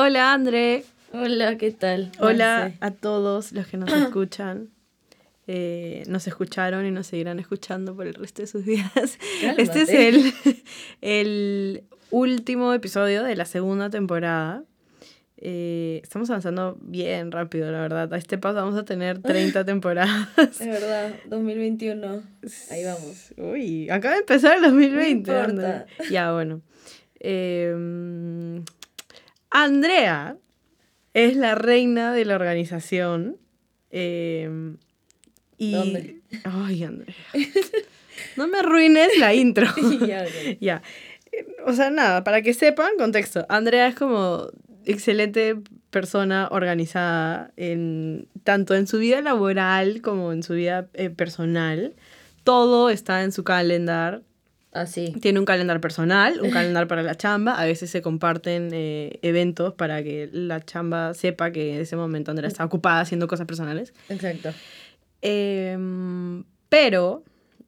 Hola, André. Hola, ¿qué tal? Hola a todos los que nos escuchan. Eh, nos escucharon y nos seguirán escuchando por el resto de sus vidas. Este es el, el último episodio de la segunda temporada. Eh, estamos avanzando bien rápido, la verdad. A este paso vamos a tener 30 temporadas. Es verdad, 2021. Ahí vamos. Uy, acaba de empezar el 2020. No importa. Ya, bueno. Eh, Andrea es la reina de la organización. eh, y... ¿Dónde? Ay, Andrea. No me arruines la intro. Ya, O sea, nada, para que sepan, contexto. Andrea es como excelente persona organizada en tanto en su vida laboral como en su vida eh, personal. Todo está en su calendar. Así. Tiene un calendar personal, un calendar para la chamba. A veces se comparten eh, eventos para que la chamba sepa que en ese momento Andrea está ocupada haciendo cosas personales. Exacto. Em, pero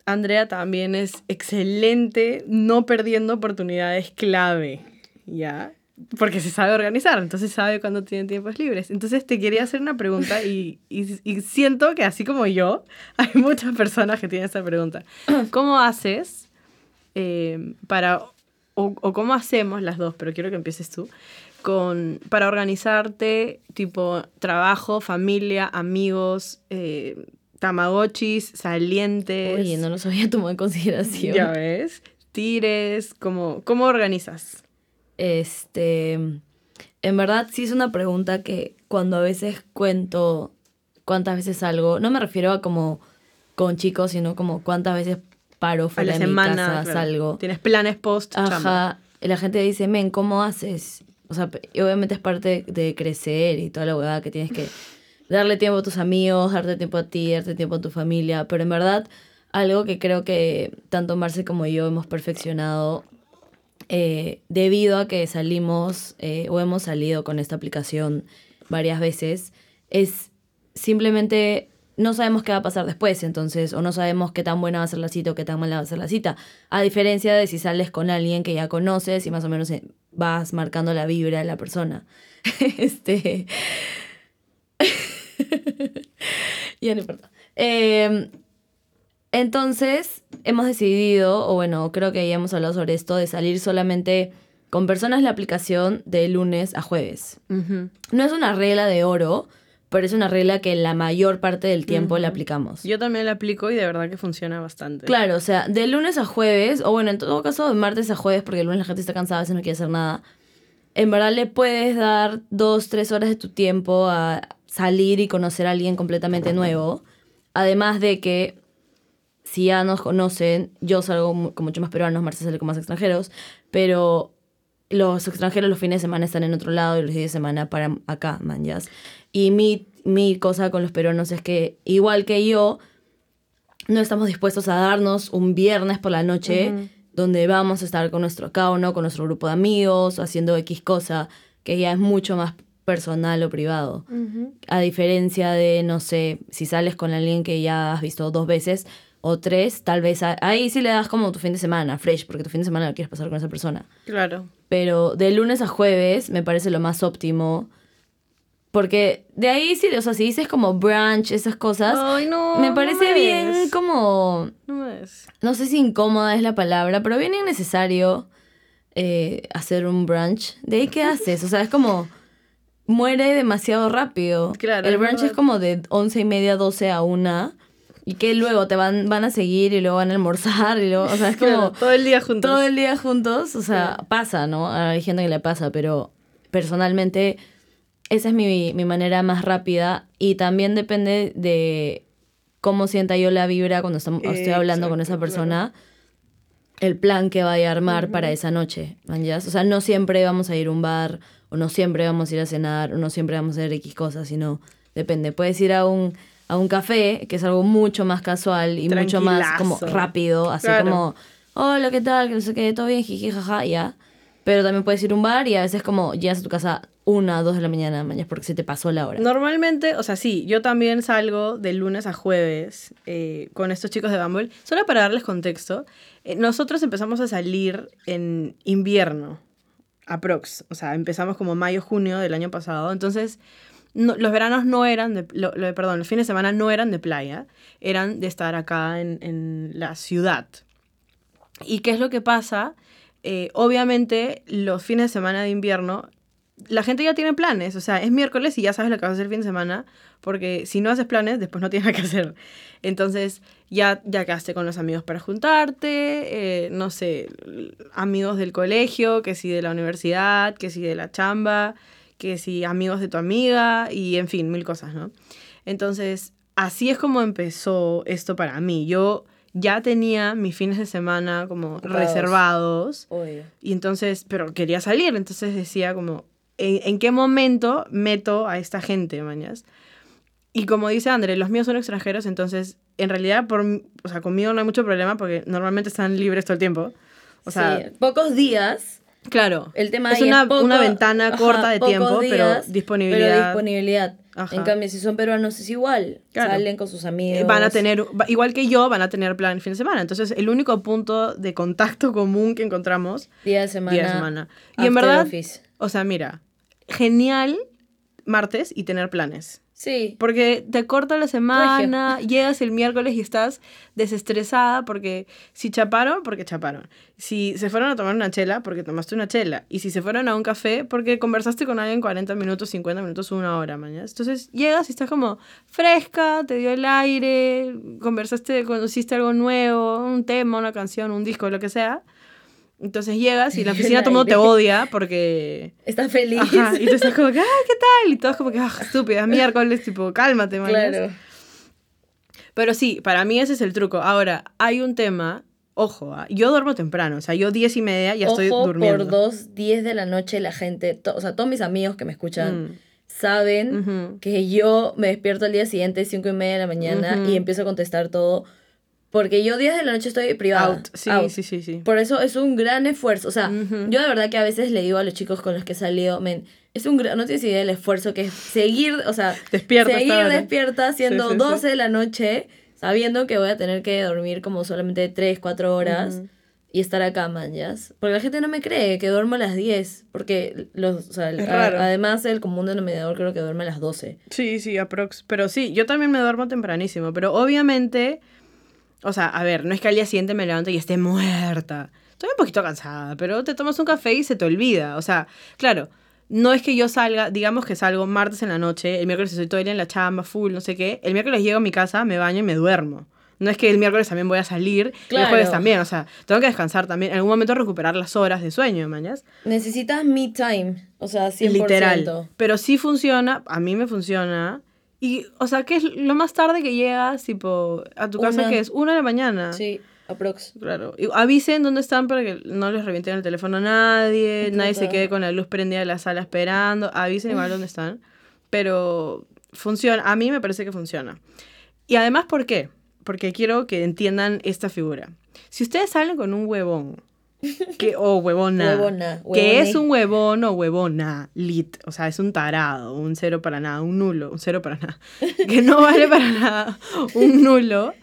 Andrea también es excelente no perdiendo oportunidades clave, ¿ya? Porque se sabe organizar, entonces sabe cuándo tiene tiempos libres. Entonces te quería hacer una pregunta y, y- y siento que así como yo, hay muchas personas que tienen esta pregunta. ¿Cómo haces em, para, o, o cómo hacemos las dos, pero quiero que empieces tú, con, para organizarte, tipo trabajo, familia, amigos, eh, tamagotchis, salientes. Oye, no los había tomado en consideración. Ya ves. Tires, ¿cómo, ¿cómo organizas? Este, en verdad sí es una pregunta que cuando a veces cuento cuántas veces salgo, no me refiero a como con chicos, sino como cuántas veces paro A fuera la de mi casa, claro. salgo. Tienes planes post. Ajá. La gente dice, men, ¿cómo haces? O sea, obviamente es parte de crecer y toda la huevada que tienes que darle tiempo a tus amigos, darte tiempo a ti, darte tiempo a tu familia. Pero en verdad, algo que creo que tanto Marce como yo hemos perfeccionado eh, debido a que salimos eh, o hemos salido con esta aplicación varias veces, es simplemente no sabemos qué va a pasar después, entonces, o no sabemos qué tan buena va a ser la cita o qué tan mala va a ser la cita. A diferencia de si sales con alguien que ya conoces y más o menos eh, vas marcando la vibra de la persona. este. ya no importa. Eh, entonces, hemos decidido, o bueno, creo que ya hemos hablado sobre esto, de salir solamente con personas la aplicación de lunes a jueves. No es una regla de oro, pero es una regla que la mayor parte del tiempo la aplicamos. Yo también la aplico y de verdad que funciona bastante. Claro, o sea, de lunes a jueves, o bueno, en todo caso, de martes a jueves, porque el lunes la gente está cansada, a veces no quiere hacer nada. En verdad le puedes dar dos, tres horas de tu tiempo a salir y conocer a alguien completamente nuevo. Además de que, si ya nos conocen, yo salgo con mucho más peruanos, Marce sale con más extranjeros, pero los extranjeros los fines de semana están en otro lado y los días de semana para acá, manjas. Y mi, mi cosa con los peruanos es que, igual que yo, no estamos dispuestos a darnos un viernes por la noche Ujú. donde vamos a estar con nuestro cada uno, con nuestro grupo de amigos, haciendo X cosa, que ya es mucho más personal o privado. Ujú. A diferencia de, no sé, si sales con alguien que ya has visto dos veces o tres, tal vez a- ahí sí le das como tu fin de semana, fresh, porque tu fin de semana lo quieres pasar con esa persona. Claro. Pero de lunes a jueves me parece lo más óptimo. Porque de ahí sí, o sea, si dices como brunch, esas cosas, Ay, no. me no parece me bien como No me des. no sé si incómoda es la palabra, pero bien innecesario eh, hacer un brunch. ¿De ahí qué haces? O sea, es como muere demasiado rápido. Claro, El brunch es como de once y media, 12 a una. Y que luego te van, van a seguir y luego van a almorzar y luego, o sea, es como Claro, todo el día juntos. todo el día juntos. O sea, pasa, ¿no? Hay gente que le pasa, pero personalmente esa es mi, mi manera más rápida y también depende de cómo sienta yo la vibra cuando estamos, estoy hablando con esa persona, el plan que vaya a armar para esa noche. ¿manjas? O sea, no siempre vamos a ir a un bar, o no siempre vamos a ir a cenar, o no siempre vamos a hacer X cosas, sino depende. Puedes ir a un, a un café, que es algo mucho más casual y mucho más como rápido, así Claro. como, hola, ¿qué tal? Que no sé qué, todo bien, jiji, jaja, ya. Pero también puedes ir a un bar y a veces como llegas a tu casa una, dos de la mañana, mañana porque se te pasó la hora. Normalmente, o sea, sí, yo también salgo de lunes a jueves eh, con estos chicos de Bumble. Solo para darles contexto, eh, nosotros empezamos a salir en invierno. aprox. O sea, empezamos como mayo, junio del año pasado. Entonces, no- los veranos no eran, de, lo- lo- perdón, los fines de semana no eran de playa, eran de estar acá en, en la ciudad. ¿Y qué es lo que pasa? Eh, obviamente, los fines de semana de invierno, la gente ya tiene planes. O sea, es miércoles y ya sabes lo que vas a hacer el fin de semana, porque si no haces planes, después no tienes nada que hacer. Entonces, ya, ya quedaste con los amigos para juntarte, eh, no sé, amigos del colegio, que si de la universidad, que si de la chamba, que si amigos de tu amiga, y en fin, mil cosas, ¿no? Entonces, así es como empezó esto para mí. Yo ya tenía mis fines de semana como Ocupados. reservados. Obvio. Y entonces, pero quería salir, entonces decía como, ¿en, en qué momento meto a esta gente, mañas? Y como dice André, los míos son extranjeros, entonces, en realidad, por, o sea, conmigo no hay mucho problema porque normalmente están libres todo el tiempo. O sea, Sí, pocos días. Claro, El tema es una, poco- una ventana ajá, corta de tiempo, pero disponibilidad. Pero disponibilidad. Ajá. En cambio, si son peruanos es igual. Claro. Salen con sus amigos. eh, van a tener, igual que yo, van a tener plan el fin de semana. Entonces, el único punto de contacto común que encontramos, día de semana. día de semana. Y en verdad, office. o sea, mira, genial martes y tener planes. Sí. Porque te corta la semana, llegas el miércoles y estás desestresada porque si chaparon, porque chaparon. Si se fueron a tomar una chela, porque tomaste una chela. Y si se fueron a un café, porque conversaste con alguien 40 minutos, 50 minutos, una hora, mañana. Entonces llegas y estás como fresca, te dio el aire, conversaste, conociste algo nuevo, un tema, una canción, un disco, lo que sea. Entonces llegas y la oficina todo el mundo te odia porque... Estás feliz. Ajá, y tú estás como que, ay, ¿qué tal? Y todos como que, ah, estúpida, es miércoles, tipo, cálmate, man. claro. Pero sí, para mí ese es el truco. Ahora, hay un tema, ojo, ah, yo duermo temprano, o sea, yo diez y media ya estoy durmiendo. por dos, 10 de la noche la gente, to- o sea, todos mis amigos que me escuchan Mm. saben que yo me despierto al día siguiente, 5 y media de la mañana, y empiezo a contestar todo. Porque yo 10 de la noche estoy privada. Out. Sí, out. sí, sí, sí. Por eso es un gran esfuerzo. O sea, yo de verdad que a veces le digo a los chicos con los que he salido, men, es un gran, no tienes idea del esfuerzo que es seguir, o sea, Despierta seguir despierta siendo Sí, sí, sí. 12 de la noche, sabiendo que voy a tener que dormir como solamente 3, 4 horas y estar acá, man, ¿ya? Porque la gente no me cree que duermo a las 10, porque los, o sea, Es a- además el común denominador creo que duerme a las 12. Sí, sí, aprox. Pero sí, yo también me duermo tempranísimo, pero obviamente, o sea, a ver, no es que al día siguiente me levanto y esté muerta. Estoy un poquito cansada, pero te tomas un café y se te olvida. O sea, claro, no es que yo salga, digamos que salgo martes en la noche, el miércoles estoy todo el día en la chamba, full, no sé qué. El miércoles llego a mi casa, me baño y me duermo. No es que el miércoles también voy a salir y el Claro. jueves también, o sea, tengo que descansar también. En algún momento recuperar las horas de sueño, mañas. Necesitas me time, o sea, 100%. Literal. Pero sí funciona, a mí me funciona. Y, o sea, ¿qué es lo más tarde que llegas, tipo, a tu casa, que es? Una de la mañana. Sí, aprox. Claro. Y avisen dónde están para que no les revienten el teléfono a nadie, nadie se quede con la luz prendida de la sala esperando. Avisen igual dónde están. Pero funciona, a mí me parece que funciona. Y además, ¿por qué? Porque quiero que entiendan esta figura. Si ustedes salen con un huevón, que, o huevona, Huevona, que es un huevón o huevona, lit, o sea, es un tarado, un cero para nada, un nulo, un cero para nada, que no vale para nada, un nulo,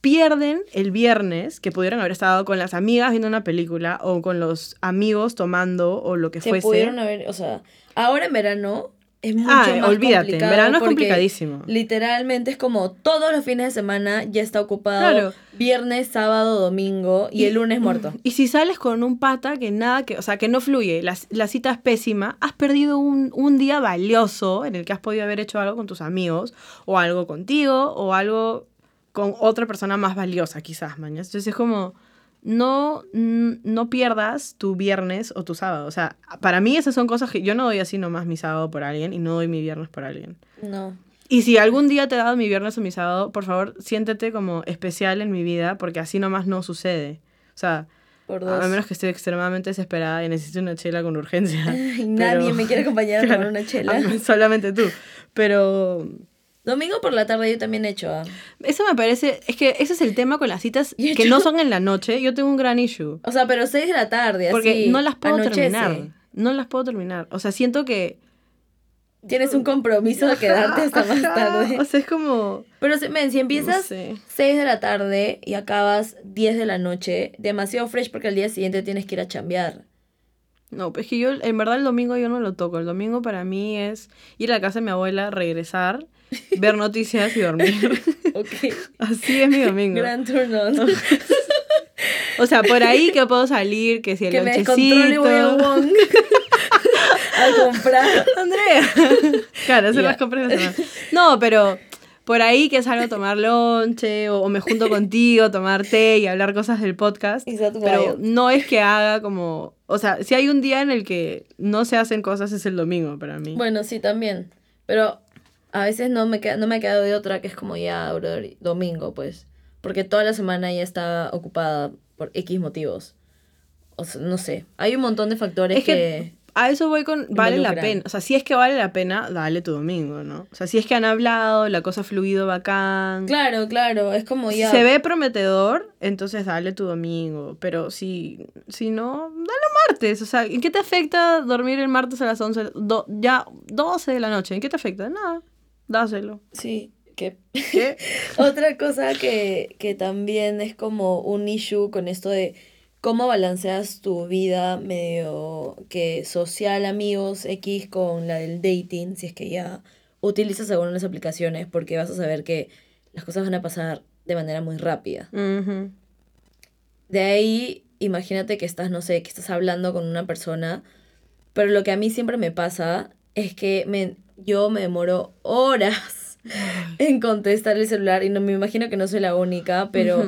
pierden el viernes, que pudieron haber estado con las amigas viendo una película o con los amigos tomando o lo que Se fuese. pudieron haber, o sea, ahora en verano es mucho Ah, más olvídate, en complicado verano es complicadísimo. Literalmente es como todos los fines de semana ya está ocupado. Claro. Viernes, sábado, domingo y, el lunes muerto. Y si sales con un pata que nada, que, o sea, que no fluye, la, la cita es pésima, has perdido un, un día valioso en el que has podido haber hecho algo con tus amigos, o algo contigo, o algo con otra persona más valiosa, quizás, mañana. Entonces es como, no, no pierdas tu viernes o tu sábado. O sea, para mí esas son cosas que yo no doy así nomás mi sábado por alguien y no doy mi viernes por alguien. No. Y si algún día te he dado mi viernes o mi sábado, por favor, siéntete como especial en mi vida, porque así nomás no sucede. O sea, Por dos. a menos que esté extremadamente desesperada y necesite una chela con urgencia. Nadie me quiere acompañar a tomar una chela. Solamente tú. Pero Domingo por la tarde yo también he hecho. ah. eso me parece, es que ese es el tema con las citas que no son en la noche. Yo tengo un gran issue. O sea, pero 6 de la tarde, Porque así, no las puedo anochece. terminar. No las puedo terminar. O sea, siento que... Tienes un compromiso de quedarte hasta más tarde. O sea, es como... Pero si, men, si No empiezas sé. 6 de la tarde y acabas 10 de la noche, demasiado fresh porque al día siguiente tienes que ir a chambear. No, pues que yo, en verdad el domingo yo no lo toco. El domingo para mí es ir a la casa de mi abuela, regresar, ver noticias y dormir. Ok. Así es mi domingo. Gran turn on. O sea, por ahí que puedo salir, que si el que me voy a lonchecito. Wong a comprar. Andrea. Claro, hacer las compras de la semana. No, pero por ahí que salgo a tomar lonche o, o me junto contigo a tomar té y hablar cosas del podcast. Exacto, Pero no es que haga como... O sea, si hay un día en el que no se hacen cosas es el domingo para mí. Bueno, sí, también. Pero a veces no me, queda, no me ha quedado de otra que es como ya, brother, domingo, pues. Porque toda la semana ya está ocupada por X motivos. O sea, no sé. Hay un montón de factores es que... que a eso voy con... Vale la pena. O sea, si es que vale la pena, dale tu domingo, ¿no? O sea, si es que han hablado, la cosa ha fluido bacán. Claro, claro. Es como ya... Se ve prometedor, entonces dale tu domingo. Pero si, si no, dale martes. O sea, ¿en qué te afecta dormir el martes a las 11? do- ya 12 de la noche. ¿En qué te afecta? Nada. Dáselo. Sí, que... ¿Qué? Otra cosa que, que también es como un issue con esto de cómo balanceas tu vida medio que social, amigos, X con la del dating, si es que ya utilizas alguna de las aplicaciones, porque vas a saber que las cosas van a pasar de manera muy rápida. De ahí, imagínate que estás, no sé, que estás hablando con una persona, pero lo que a mí siempre me pasa es que me, yo me demoro horas en contestar el celular y no me imagino que no soy la única, pero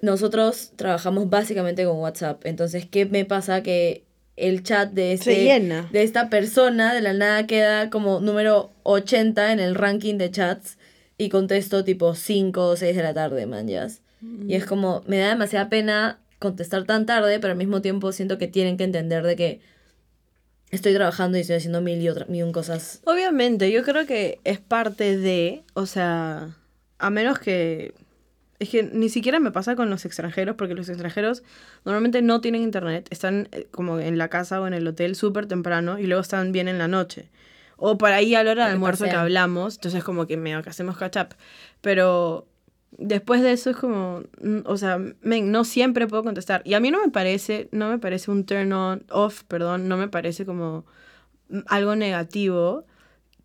nosotros trabajamos básicamente con WhatsApp. Entonces, ¿qué me pasa? Que el chat de, Se este, llena. de esta persona de la nada queda como número 80 en el ranking de chats y contesto tipo 5 o 6 de la tarde, man, yas. Y es como, me da demasiada pena contestar tan tarde, pero al mismo tiempo siento que tienen que entender de que estoy trabajando y estoy haciendo mil y, otra, mil un cosas. Obviamente, yo creo que es parte de, o sea, a menos que... Es que ni siquiera me pasa con los extranjeros, porque los extranjeros normalmente no tienen internet, están eh, como en la casa o en el hotel súper temprano y luego están bien en la noche. O por ahí a la hora del Porque almuerzo que hablamos, entonces como que medio que hacemos catch up. Pero después de eso es como, o sea, men, no siempre puedo contestar. Y a mí no me parece, no me parece un turn on, off, perdón, no me parece como mm, algo negativo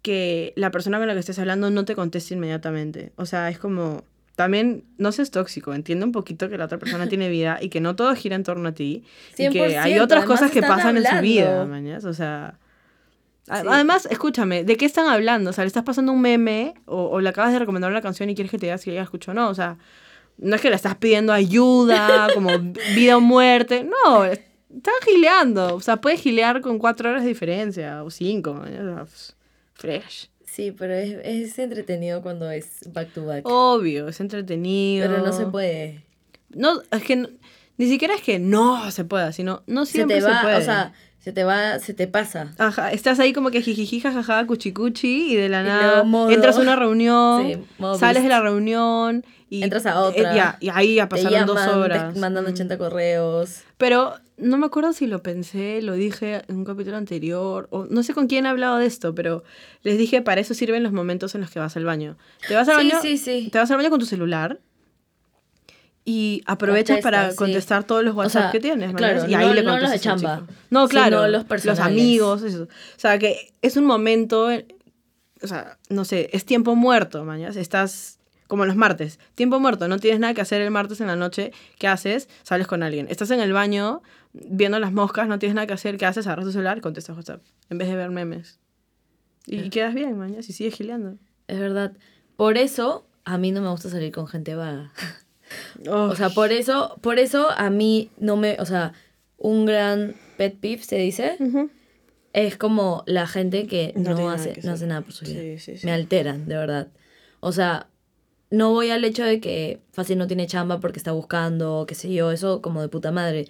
que la persona con la que estés hablando no te conteste inmediatamente. O sea, es como, también no seas tóxico, entiende un poquito que la otra persona tiene vida y que no todo gira en torno a ti. Y que hay 100%, otras cosas que pasan en su vida, mañas. O sea... Además, escúchame, ¿de qué están hablando? O sea, le estás pasando un meme o, o le acabas de recomendar una canción y quieres que te diga si ella escuchó o no. O sea, no es que le estás pidiendo ayuda, como vida o muerte. No, están gileando. O sea, puedes gilear con cuatro horas de diferencia o cinco. pf, fresh. Sí, pero es, es entretenido cuando es back to back. Obvio, es entretenido. pero no se puede. No, es que no- ni siquiera es que no se pueda, sino no Se siempre se, puede. o sea, se te va, se te pasa. Ajá, estás ahí como que jijiji, jajaja, cuchicuchi y de la Y nada modo- entras a una reunión, Sí, sales de la reunión y Entras a eh, otra. ya, y ahí ya pasaron dos llaman, te horas. mandan Mm. 80 correos. Pero no me acuerdo si lo pensé, lo dije en un capítulo anterior, o no sé con quién he hablado de esto, pero les dije, para eso sirven los momentos en los que vas al baño. Te vas al Sí, baño, sí, sí. te vas al baño con tu celular y aprovechas Contestas, para sí. contestar todos los WhatsApp sea, que tienes. claro, y ahí no- le no los de contestas chamba, chico. No, claro, los los, amigos, eso. O sea, que es un momento, o sea, no sé, es tiempo muerto, mañas. Estás como los martes, tiempo muerto, no tienes nada que hacer el martes en la noche, ¿qué haces? Sales con alguien. Estás en el baño viendo las moscas, no tienes nada que hacer, ¿qué haces? Agarras tu celular y contestas WhatsApp, en vez de ver memes. Y, y quedas bien, mañas, y sigues gileando. Es verdad. Por eso a mí no me gusta salir con gente vaga. Oh, O sea, por eso, por eso a mí no me, o sea, un gran pet peeve se dice, ujú. es como la gente que No no, hace, que no hace nada por su vida. Sí, sí, sí. Me alteran, de verdad. O sea, no voy al hecho de que fácil no tiene chamba porque está buscando, qué sé yo, eso como de puta madre.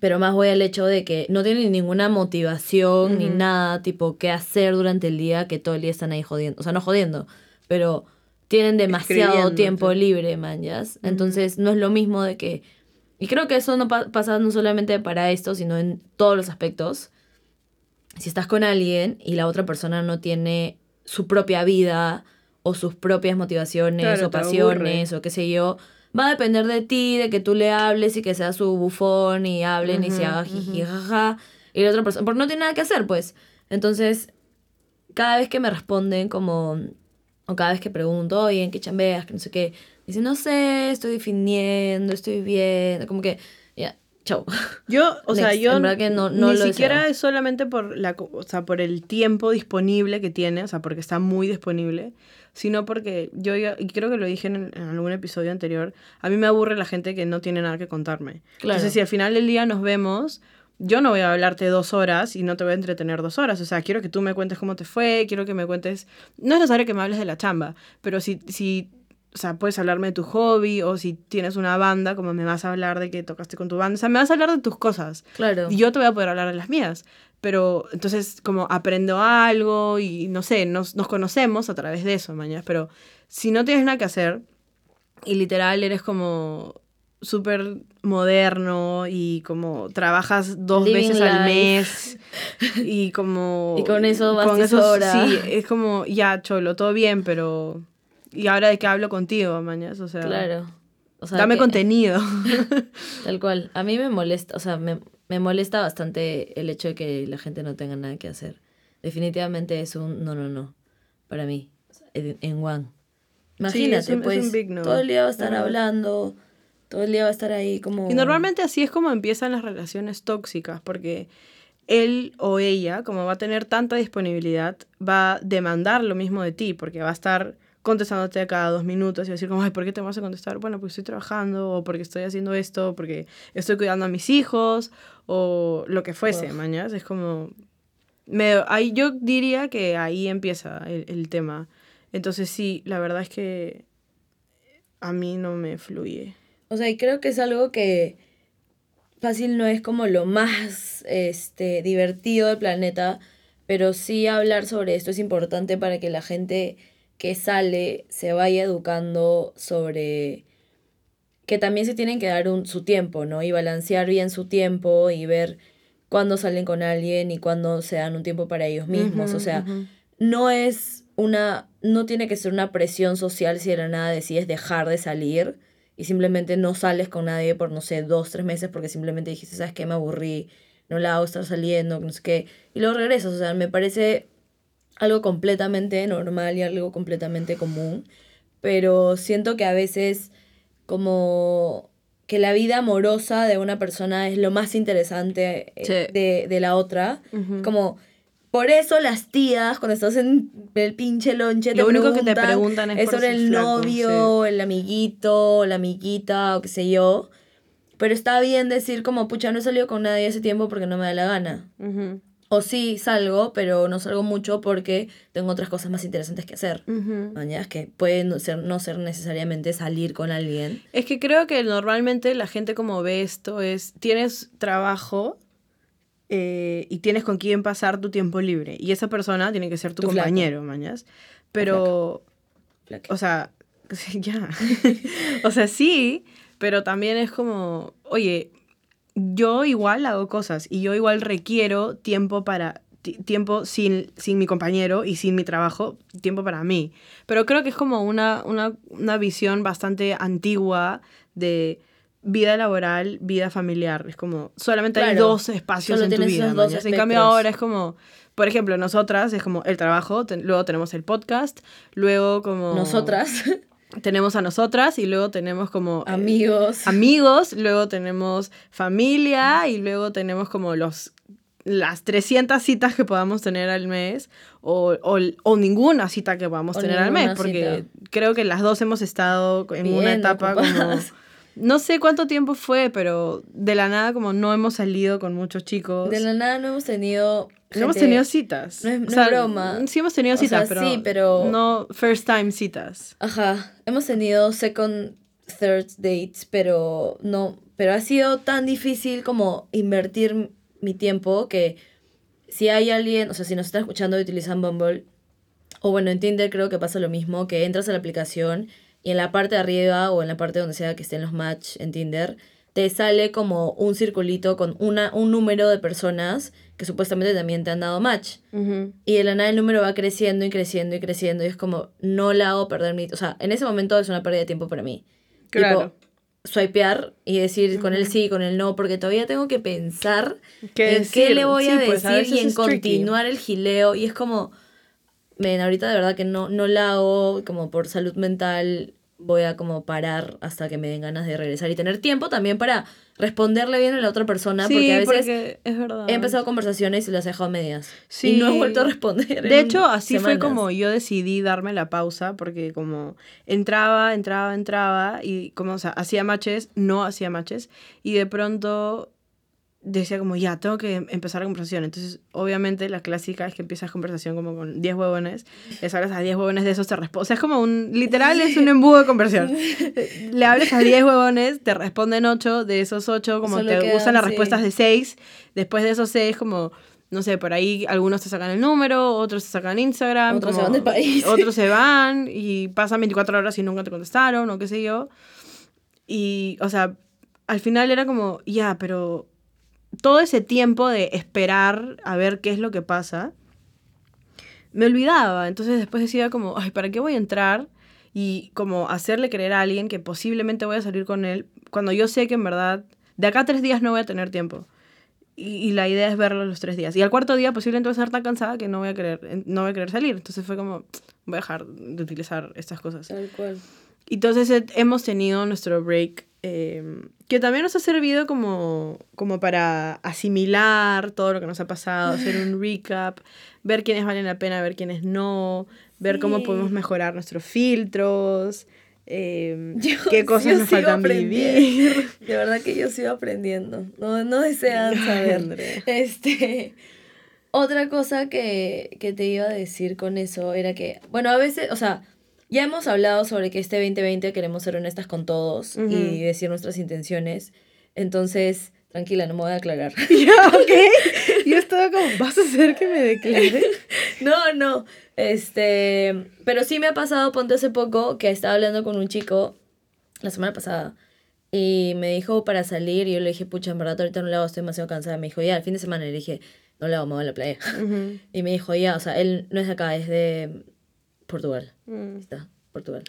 Pero más voy al hecho de que no tienen ninguna motivación ni Ujú. nada, tipo, qué hacer durante el día, que todo el día están ahí jodiendo. O sea, no jodiendo, pero tienen demasiado tiempo libre, man, ¿yas? Entonces, no es lo mismo de que... Y creo que eso no pa- pasa no solamente para esto, sino en todos los aspectos. Si estás con alguien y la otra persona no tiene su propia vida o sus propias motivaciones Claro, o pasiones o qué sé yo, va a depender de ti, de que tú le hables y que sea su bufón y hablen y se haga jiji, jaja. Y la otra persona, porque no tiene nada que hacer, pues. Entonces, cada vez que me responden como, o cada vez que pregunto, oye, ¿en qué chambeas? Que no sé qué, dicen, no sé, estoy definiendo, estoy viendo, como que, ya, chao. Yo, o sea, Next. yo En verdad que no- no ni lo siquiera deseo. es solamente por la, o sea, por el tiempo disponible que tiene, o sea, porque está muy disponible, sino porque yo y creo que lo dije en, en algún episodio anterior, a mí me aburre la gente que no tiene nada que contarme. Claro. Entonces, si al final del día nos vemos, yo no voy a hablarte dos horas y no te voy a entretener dos horas. O sea, quiero que tú me cuentes cómo te fue, quiero que me cuentes. No es necesario que me hables de la chamba, pero si, si o sea, puedes hablarme de tu hobby o si tienes una banda, como me vas a hablar de que tocaste con tu banda. O sea, me vas a hablar de tus cosas. Claro. Y yo te voy a poder hablar de las mías. Pero entonces, como aprendo algo y no sé, nos, nos conocemos a través de eso, mañana. Pero si no tienes nada que hacer y literal eres como súper moderno y como trabajas dos Living veces al life. mes y como... Y con eso vas y eso, sobra. Sí, es como, ya, cholo, todo bien, pero... Y ahora de qué hablo contigo, mañas, o sea... Claro. O sea, dame que- contenido. Tal cual. A mí me molesta, o sea, me, me molesta bastante el hecho de que la gente no tenga nada que hacer. Definitivamente es un no, no, no. Para mí. En, en One. Imagínate, es un- es pues. un big no. Todo el día va a estar Ajá. hablando. Todo el día va a estar ahí como. Y normalmente así es como empiezan las relaciones tóxicas, porque él o ella, como va a tener tanta disponibilidad, va a demandar lo mismo de ti, porque va a estar contestándote a cada dos minutos y va a decir como, ay, ¿por qué te vas a contestar? Bueno, porque estoy trabajando, o porque estoy haciendo esto, o porque estoy cuidando a mis hijos, o lo que fuese, mañas. Es como... Me, ahí, yo diría que ahí empieza el, el tema. Entonces sí, la verdad es que a mí no me fluye. O sea, y creo que es algo que fácil no es como lo más este, divertido del planeta, pero sí hablar sobre esto es importante para que la gente que sale se vaya educando sobre que también se tienen que dar un, su tiempo, ¿no? Y balancear bien su tiempo y ver cuándo salen con alguien y cuándo se dan un tiempo para ellos mismos. o sea, no es una, no tiene que ser una presión social si de la nada decides dejar de salir y simplemente no sales con nadie por, no sé, dos, tres meses porque simplemente dijiste, ¿sabes qué? Me aburrí, no la hago estar saliendo, no sé qué. Y luego regresas, o sea, me parece algo completamente normal y algo completamente común, pero siento que a veces como que la vida amorosa de una persona es lo más interesante eh, Sí. de, de la otra. Como, por eso las tías, cuando estás en el pinche lonche, Lo único que te preguntan es por sobre el flaco, novio, el amiguito, la amiguita, o qué sé yo. Pero está bien decir como, pucha, no he salido con nadie hace tiempo porque no me da la gana. O sí, salgo, pero no salgo mucho porque tengo otras cosas más interesantes que hacer. Mañas que pueden no ser, no ser necesariamente salir con alguien. Es que creo que normalmente la gente como ve esto es, tienes trabajo eh, y tienes con quién pasar tu tiempo libre. Y esa persona tiene que ser tu, compañero, mañas. Pero, Flaca. o sea, ya. o sea, sí, pero también es como, oye, yo igual hago cosas y yo igual requiero tiempo para ti- tiempo sin, sin mi compañero y sin mi trabajo, tiempo para mí. Pero creo que es como una, una, una visión bastante antigua de vida laboral, vida familiar. Es como, solamente hay dos espacios en tu vida. dos. En cambio ahora es como, por ejemplo, nosotras es como el trabajo, luego tenemos el podcast, luego como... Nosotras, Tenemos a nosotras y luego tenemos como... eh, amigos. amigos, luego tenemos familia y luego tenemos como los las 300 citas que podamos tener al mes o, o, o ninguna cita que podamos O tener al mes, porque cita. creo que las dos hemos estado en Bien una etapa como... No sé cuánto tiempo fue, pero de la nada como no hemos salido con muchos chicos. De la nada no hemos tenido. no hemos tenido citas. no es- no O es sea, broma. Sí hemos tenido O sea, citas, pero, sí, pero- no first time citas. Ajá, hemos tenido second, third dates, pero no, pero ha sido tan difícil como invertir mi tiempo que si hay alguien, o sea, si nos está escuchando y utilizan Bumble, o bueno, en Tinder creo que pasa lo mismo, que entras a la aplicación y en la parte de arriba o en la parte donde sea que estén los match en Tinder, te sale como un circulito con una, un número de personas que supuestamente también te han dado match. Y de la nada el número va creciendo y creciendo y creciendo. Y es como, no la hago perder mi... O sea, en ese momento es una pérdida de tiempo para mí. Claro. Tipo, swipear y decir con él sí, con él no, porque todavía tengo que pensar ¿Qué en qué le voy Sí, a pues, a decir y en tricky. continuar el gileo. Y es como, ven, ahorita de verdad que no, no la hago como por salud mental. Voy a como parar hasta que me den ganas de regresar y tener tiempo también para responderle bien a la otra persona, porque a veces es he empezado conversaciones y las he dejado medias. Sí. Y no he vuelto a responder. De hecho, así fue como yo decidí darme la pausa, porque como entraba, entraba, entraba, y como, o sea, hacía matches, no hacía matches, y de pronto decía como, ya, tengo que empezar la conversación. Entonces, obviamente, la clásica es que empiezas conversación como con 10 huevones, les hablas a 10 huevones de esos, te responden. O sea, es como un, literal, es un embudo de conversación. Le hablas a 10 huevones, te responden 8, de esos 8, como Solo te quedan, gustan las sí. respuestas de 6, después de esos 6, como no sé, por ahí algunos te sacan el número, otros te sacan Instagram. Otros se como- van del país. Otros se van y pasan 24 horas y nunca te contestaron o qué sé yo. Y, o sea, al final era como, ya, pero todo ese tiempo de esperar a ver qué es lo que pasa, me olvidaba. Entonces después decía como, ay, ¿para qué voy a entrar? Y como hacerle creer a alguien que posiblemente voy a salir con él cuando yo sé que en verdad de acá a tres días no voy a tener tiempo. Y, y la idea es verlo los tres días. Y al cuarto día posiblemente voy a estar tan cansada que no voy a querer, no voy a querer salir. Entonces fue como, voy a dejar de utilizar estas cosas. Tal cual. Entonces eh, hemos tenido nuestro break, eh, que también nos ha servido como, como para asimilar todo lo que nos ha pasado, hacer un recap, ver quiénes valen la pena, ver quiénes no, ver cómo podemos mejorar nuestros filtros, eh, Yo- qué cosas yo nos faltan vivir. De verdad que yo sigo aprendiendo. No, no desean saber. Andrea. Este. Otra cosa que, que te iba a decir con eso era que, bueno, a veces, o sea, ya hemos hablado sobre que este 2020 queremos ser honestas con todos Ujú. y decir nuestras intenciones. Entonces, tranquila, no me voy a aclarar. ya, ok. Yo estaba como, ¿vas a hacer que me declare? No, no. Este, pero sí me ha pasado, ponte hace poco, que estaba hablando con un chico la semana pasada y me dijo para salir y yo le dije, pucha, en verdad ahorita no le hago, estoy demasiado cansada. Me dijo, ya, el fin de semana. Y le dije, no le hago, me voy a la playa. Ujú. Y me dijo, ya, o sea, él no es de acá, es de Portugal. Mm. Está, Portugal.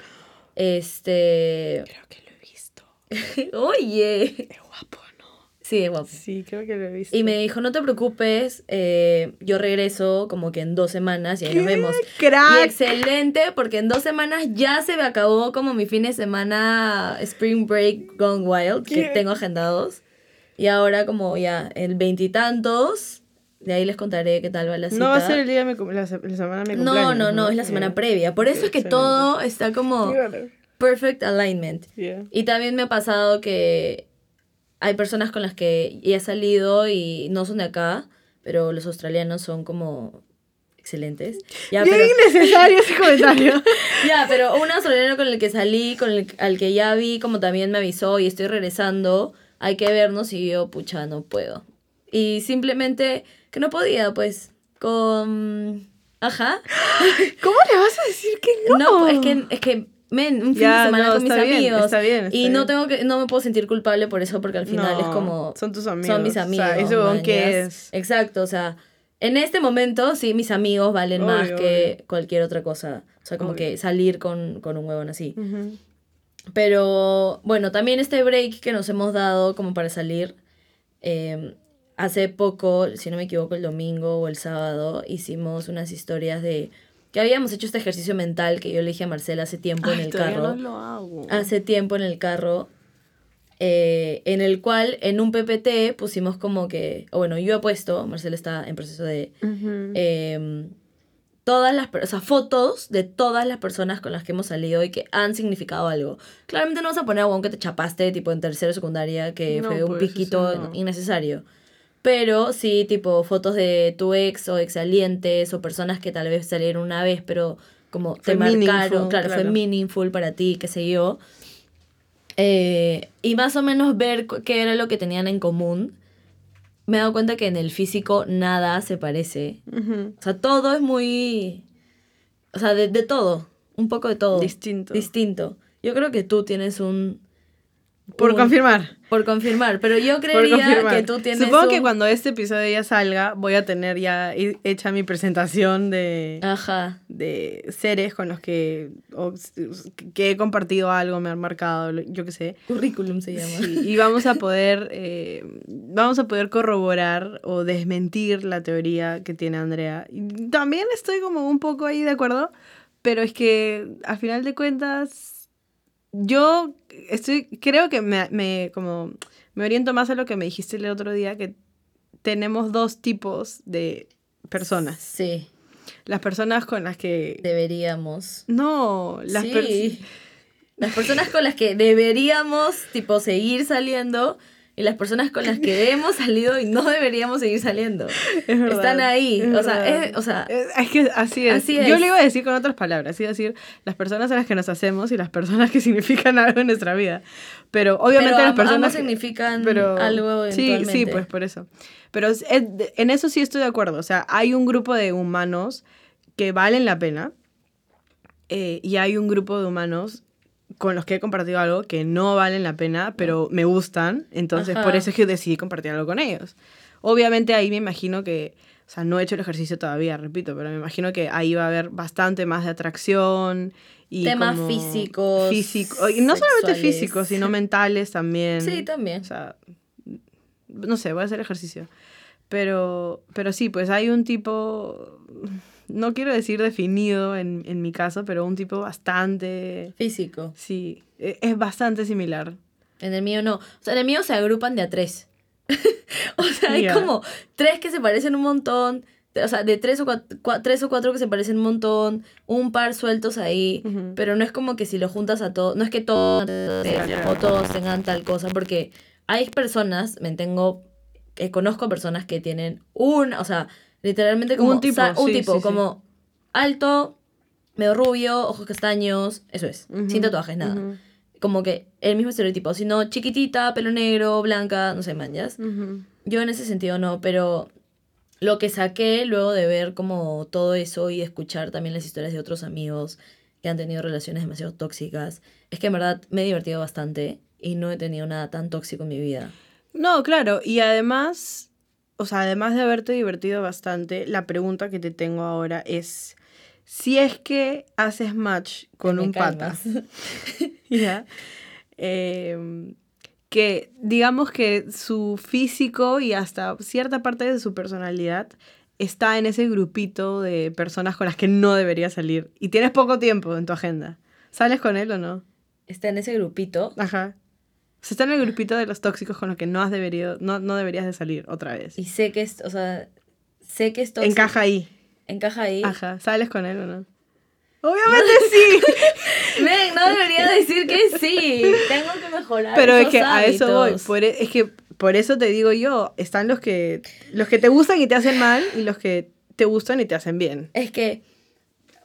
Este, Creo que lo he visto. oye, Es guapo, ¿no? sí, es guapo. Sí, creo que lo he visto. Y me dijo, no te preocupes, eh, yo regreso como que en dos semanas y ahí nos ¡Qué vemos. Y ¡Crack! excelente, porque en dos semanas ya se me acabó como mi fin de semana Spring Break Gone Wild, que tengo agendados. Y ahora como ya el veintitantos, de ahí les contaré qué tal va la cita. No va a ser el día de mi la, la semana de mi no, cumpleaños. no, no, es la semana previa. Por eso es que todo está como perfect alignment. Yeah. Y también me ha pasado que hay personas con las que he salido y no son de acá, pero los australianos son como excelentes. Ya, Bien pero, innecesario ese comentario. ya, pero un australiano con el que salí, con el al que ya vi, como también me avisó y estoy regresando, hay que vernos y yo, pucha, no puedo. Y simplemente que no podía, pues, con... Ajá. ¿Cómo le vas a decir que no? No, es que, es que, men, un fin Ya, de semana no, con mis bien, amigos. está bien, está y no bien. tengo que, no me puedo sentir culpable por eso, porque al final No, es como. son tus amigos, Son mis o sea, amigos. huevón que mañas. es. Exacto, o sea. En este momento, sí, mis amigos valen Obvio, más que cualquier otra cosa. O sea, como Obvio. que salir con, con un huevón así. Pero bueno, también este break que nos hemos dado como para salir, eh, hace poco, si no me equivoco, el domingo o el sábado, hicimos unas historias de que habíamos hecho este ejercicio mental que yo le dije a Marcela hace tiempo en Ay, el todavía carro. no lo hago. Hace tiempo en el carro. eh, en el cual en un PPT pusimos como que, o bueno, yo he puesto, Marcela está en proceso de Ujú. eh, todas las o sea, fotos de todas las personas con las que hemos salido y que han significado algo. Claramente no vas a poner a un que te chapaste tipo en tercero secundaria que No, fue un piquito no. innecesario. Pero sí, tipo fotos de tu ex o exalientes o personas que tal vez salieron una vez, pero como te marcaron, claro, fue meaningful para ti, qué sé yo. Eh, y más o menos ver qué era lo que tenían en común. Me he dado cuenta que en el físico nada se parece. O sea, todo es muy... O sea, de, de todo. Un poco de todo. Distinto. Distinto. Yo creo que tú tienes un Por un- confirmar. Por confirmar, pero yo creería confirmar. que tú tienes Supongo que cuando este episodio ya salga, voy a tener ya he- hecha mi presentación de, Ajá. de seres con los que, o que he compartido algo, me han marcado, yo qué sé. Currículum se llama. Sí, y vamos a poder eh, vamos a poder corroborar o desmentir la teoría que tiene Andrea. Y también estoy como un poco ahí de acuerdo, pero es que al final de cuentas yo estoy creo que me, me como me oriento más a lo que me dijiste el otro día que tenemos dos tipos de personas. Sí, Las personas con las que deberíamos. no, las sí. personas Las personas con las que deberíamos, tipo, seguir saliendo y las personas con las que hemos salido y no deberíamos seguir saliendo. Es verdad, Están ahí. es o, sea, es, o sea, Es, que así es. Así Yo es. le iba a decir con otras palabras, iba a decir las personas a las que nos hacemos y las personas que significan algo en nuestra vida. Pero obviamente pero las personas... que- significan pero, algo Sí, sí, pues por eso. Pero en eso sí estoy de acuerdo. O sea, hay un grupo de humanos que valen la pena eh, y hay un grupo de humanos con los que he compartido algo que no valen la pena, pero me gustan. Entonces, Ajá. por eso es que decidí compartir algo con ellos. Obviamente ahí me imagino que, o sea, no he hecho el ejercicio todavía, repito, pero me imagino que ahí va a haber bastante más de atracción y Temas como físicos, físico, y no solamente sexuales. físicos, sino mentales también. Sí, también. O sea, no sé, voy a hacer ejercicio. Pero, pero sí, pues hay un tipo, no quiero decir definido en, en mi caso, pero un tipo bastante, Físico. sí, e- es bastante similar. En el mío no. O sea, en el mío se agrupan de a tres. o sea, hay como tres que se parecen un montón. O sea, de tres o, cuatro, tres o cuatro que se parecen un montón. Un par sueltos ahí. Pero no es como que si lo juntas a todos. No es que todos o todos tengan tal cosa. Porque hay personas, me tengo. que conozco personas que tienen un. O sea, literalmente como. Un tipo, sa- un sí, tipo, sí, como alto, medio rubio, ojos castaños. Eso es. Sin tatuajes, nada como que el mismo estereotipo, sino chiquitita, pelo negro, blanca, no sé, manjas. Yo en ese sentido no, pero lo que saqué luego de ver como todo eso y escuchar también las historias de otros amigos que han tenido relaciones demasiado tóxicas, es que en verdad me he divertido bastante y no he tenido nada tan tóxico en mi vida. No, claro, y además, o sea, además de haberte divertido bastante, la pregunta que te tengo ahora es, si es que haces match con Me un pata, calmas. ¿ya? Em, que digamos que su físico y hasta cierta parte de su personalidad está en ese grupito de personas con las que no deberías salir y tienes poco tiempo en tu agenda. ¿Sales con él o no? Está en ese grupito. Ajá. O sea, está en el grupito de los tóxicos con los que no has deberíado, no, no deberías de salir otra vez. Y sé que es, o sea, sé que es tóxico. Encaja ahí. Encaja ahí. Ajá. ¿Sales con él o no? Obviamente sí. No debería decir que sí. Tengo que mejorar. Pero es que a eso voy. Por, e- es que por eso te digo yo, están los que los que te gustan y te hacen mal y los que te gustan y te hacen bien. Es que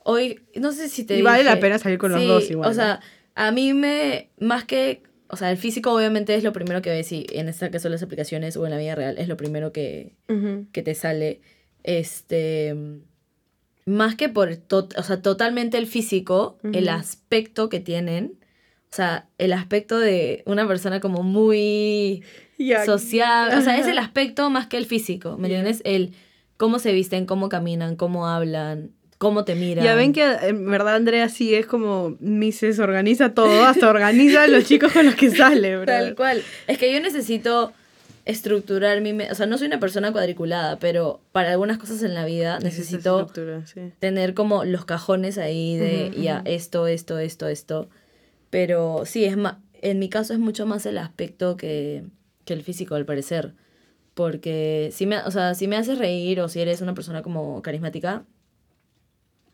hoy, no sé si te Y vale la pena salir con los Sí, dos igual, O sea, a mí me, más que, o sea, el físico obviamente es lo primero que ves y en este caso las aplicaciones o en la vida real es lo primero que, que te sale. Este, más que por, to- o sea, totalmente el físico, el aspecto que tienen. O sea, el aspecto de una persona como muy Ya. social. O sea, es el aspecto más que el físico. ¿Me entiendes? El cómo se visten, cómo caminan, cómo hablan, cómo te miran. Ya ven que en verdad Andrea sí es como Mises organiza todo, hasta organiza a los chicos con los que sale, bro. Tal cual. Es que yo necesito estructurar mi... me- O sea, no soy una persona cuadriculada, pero para algunas cosas en la vida necesito tener como los cajones ahí de Ujú, ya ujú. esto, esto, esto, esto. Pero sí, es más, en mi caso es mucho más el aspecto que, que el físico, al parecer. Porque si me, o sea, si me haces reír o si eres una persona como carismática,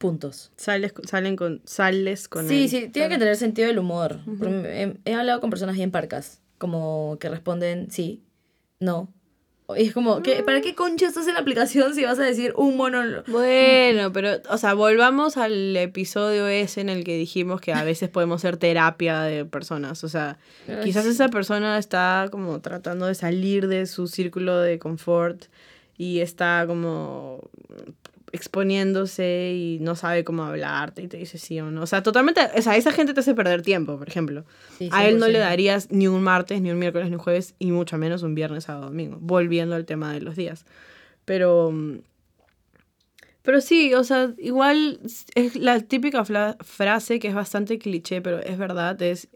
puntos. Sales, salen con, sales con sí, él. sí, tiene que tener sentido del humor. He, he hablado con personas bien parcas, como que responden sí, no. Y es como, ¿qué, ¿para qué concha estás en la aplicación si vas a decir un mono? Bueno, pero, o sea, volvamos al episodio ese en el que dijimos que a veces podemos ser terapia de personas. O sea, Ay, quizás esa persona está como tratando de salir de su círculo de confort y está como exponiéndose y no sabe cómo hablarte y te dice sí o no. O sea, totalmente, o sea, esa gente te hace perder tiempo, por ejemplo. Sí, A él no le 100%. darías ni un martes, ni un miércoles, ni un jueves, y mucho menos un viernes, sábado, domingo. Volviendo al tema de los días. Pero. Pero sí, o sea, igual es la típica frase que es bastante cliché, pero es verdad, es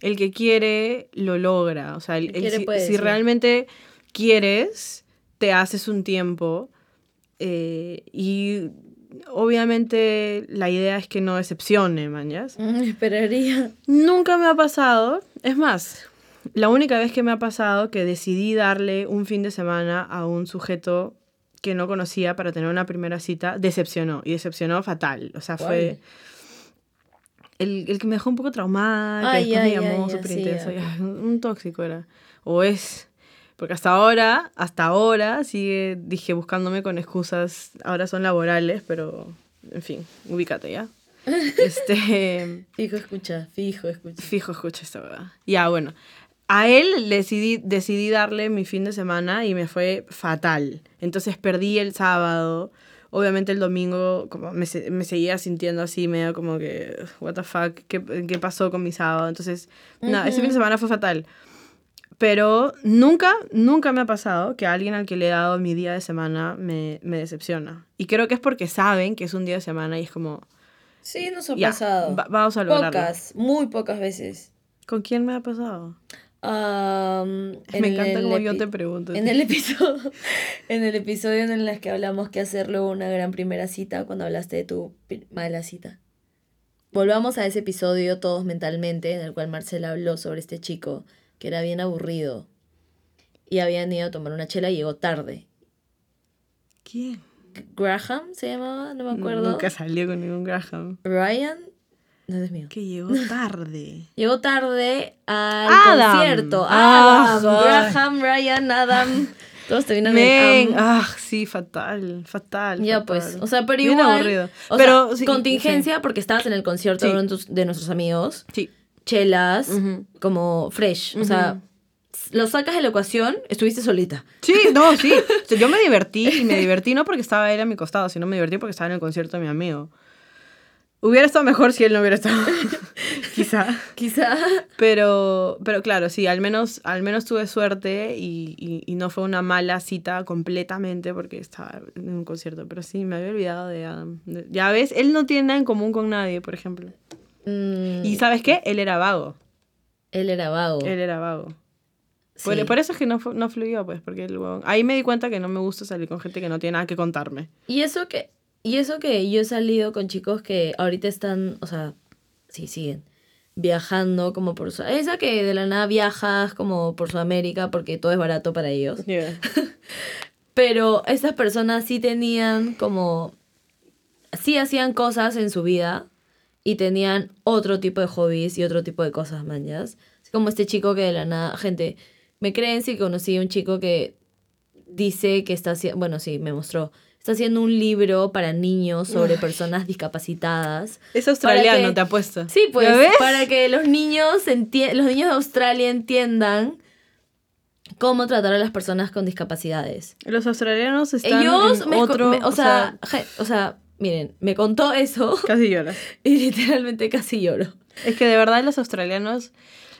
el que quiere lo logra. O sea, el- El el- quiere si, realmente quieres, te haces un tiempo. Eh, y obviamente la idea es que no decepcione. Mm, Esperaría. Nunca me ha pasado. Es más, la única vez que me ha pasado que decidí darle un fin de semana a un sujeto que no conocía para tener una primera cita, decepcionó. Y decepcionó fatal. O sea, fue el, el que me dejó un poco traumada, que Ay, después ay, me llamó súper intenso. un tóxico era. O es. Porque hasta ahora, hasta ahora, sigue, dije, buscándome con excusas. Ahora son laborales, pero, en fin, ubícate ya. Este. Fijo, escucha, fijo, escucha. Fijo, escucha esta verdad. Ya, bueno. A él decidí, decidí darle mi fin de semana y me fue fatal. Entonces perdí el sábado. Obviamente el domingo como me, me seguía sintiendo así, medio como que, what the fuck, ¿qué, qué pasó con mi sábado? Entonces, nada, ese fin de semana fue fatal. Pero nunca, nunca me ha pasado que alguien al que le he dado mi día de semana me, me decepciona. Y creo que es porque saben que es un día de semana y es como, Sí, nos ha ya, pasado. va- vamos a lograrlo. Pocas, muy pocas veces. ¿Con quién me ha pasado? Me encanta el como yo te pregunto. En el episodio, en el episodio en el que hablamos que hacer luego una gran primera cita, cuando hablaste de tu mala cita. Volvamos a ese episodio todos mentalmente, en el cual Marcela habló sobre este chico, que era bien aburrido. Y habían ido a tomar una chela y llegó tarde. ¿Quién? Graham se llamaba, no me acuerdo. Nunca salió con ningún Graham. Ryan, no es mío. Que llegó tarde. Llegó tarde al Adam. concierto. Ah, Adam, ay. Graham, Ryan, Adam. Todos terminan en ah, sí, fatal, fatal. Ya fatal. pues, o sea, pero Bien igual, aburrido. o Pero sea, sí, contingencia porque estabas en el concierto Sí. de nuestros amigos, Sí. Chelas, como fresh, o sea, lo sacas de la ecuación, estuviste solita. Sí, no, sí. O sea, yo me divertí y me divertí no porque estaba él a mi costado, sino me divertí porque estaba en el concierto de mi amigo. Hubiera estado mejor si él no hubiera estado. Quizá. Quizá. Pero, pero claro, sí, al menos, al menos tuve suerte y, y- y no fue una mala cita completamente porque estaba en un concierto. Pero sí, me había olvidado de Adam. De- Ya ves, él no tiene nada en común con nadie, por ejemplo. Mm, Y ¿sabes qué? Él era vago. él era vago. Él era vago. Por, sí. por eso es que no, no fluyó, pues, porque el huevón- Ahí me di cuenta que no me gusta salir con gente que no tiene nada que contarme. Y eso que, y eso que yo he salido con chicos que ahorita están, o sea, sí, siguen viajando como por su... Esa que de la nada viajas como por Sudamérica porque todo es barato para ellos. Pero estas personas sí tenían como... Sí hacían cosas en su vida y tenían otro tipo de hobbies y otro tipo de cosas, mañas. Es como este chico que de la nada... Gente, me creen si conocí a un chico que dice que está haciendo... Bueno, sí, me mostró. Está haciendo un libro para niños sobre personas discapacitadas. Es australiano, que- te apuesto. Sí, pues, para que los niños, los niños de Australia entiendan cómo tratar a las personas con discapacidades. Los australianos están Ellos, en otro... me- o, sea, je- o sea, miren, me contó eso casi lloras. y literalmente casi lloro. Es que de verdad los australianos,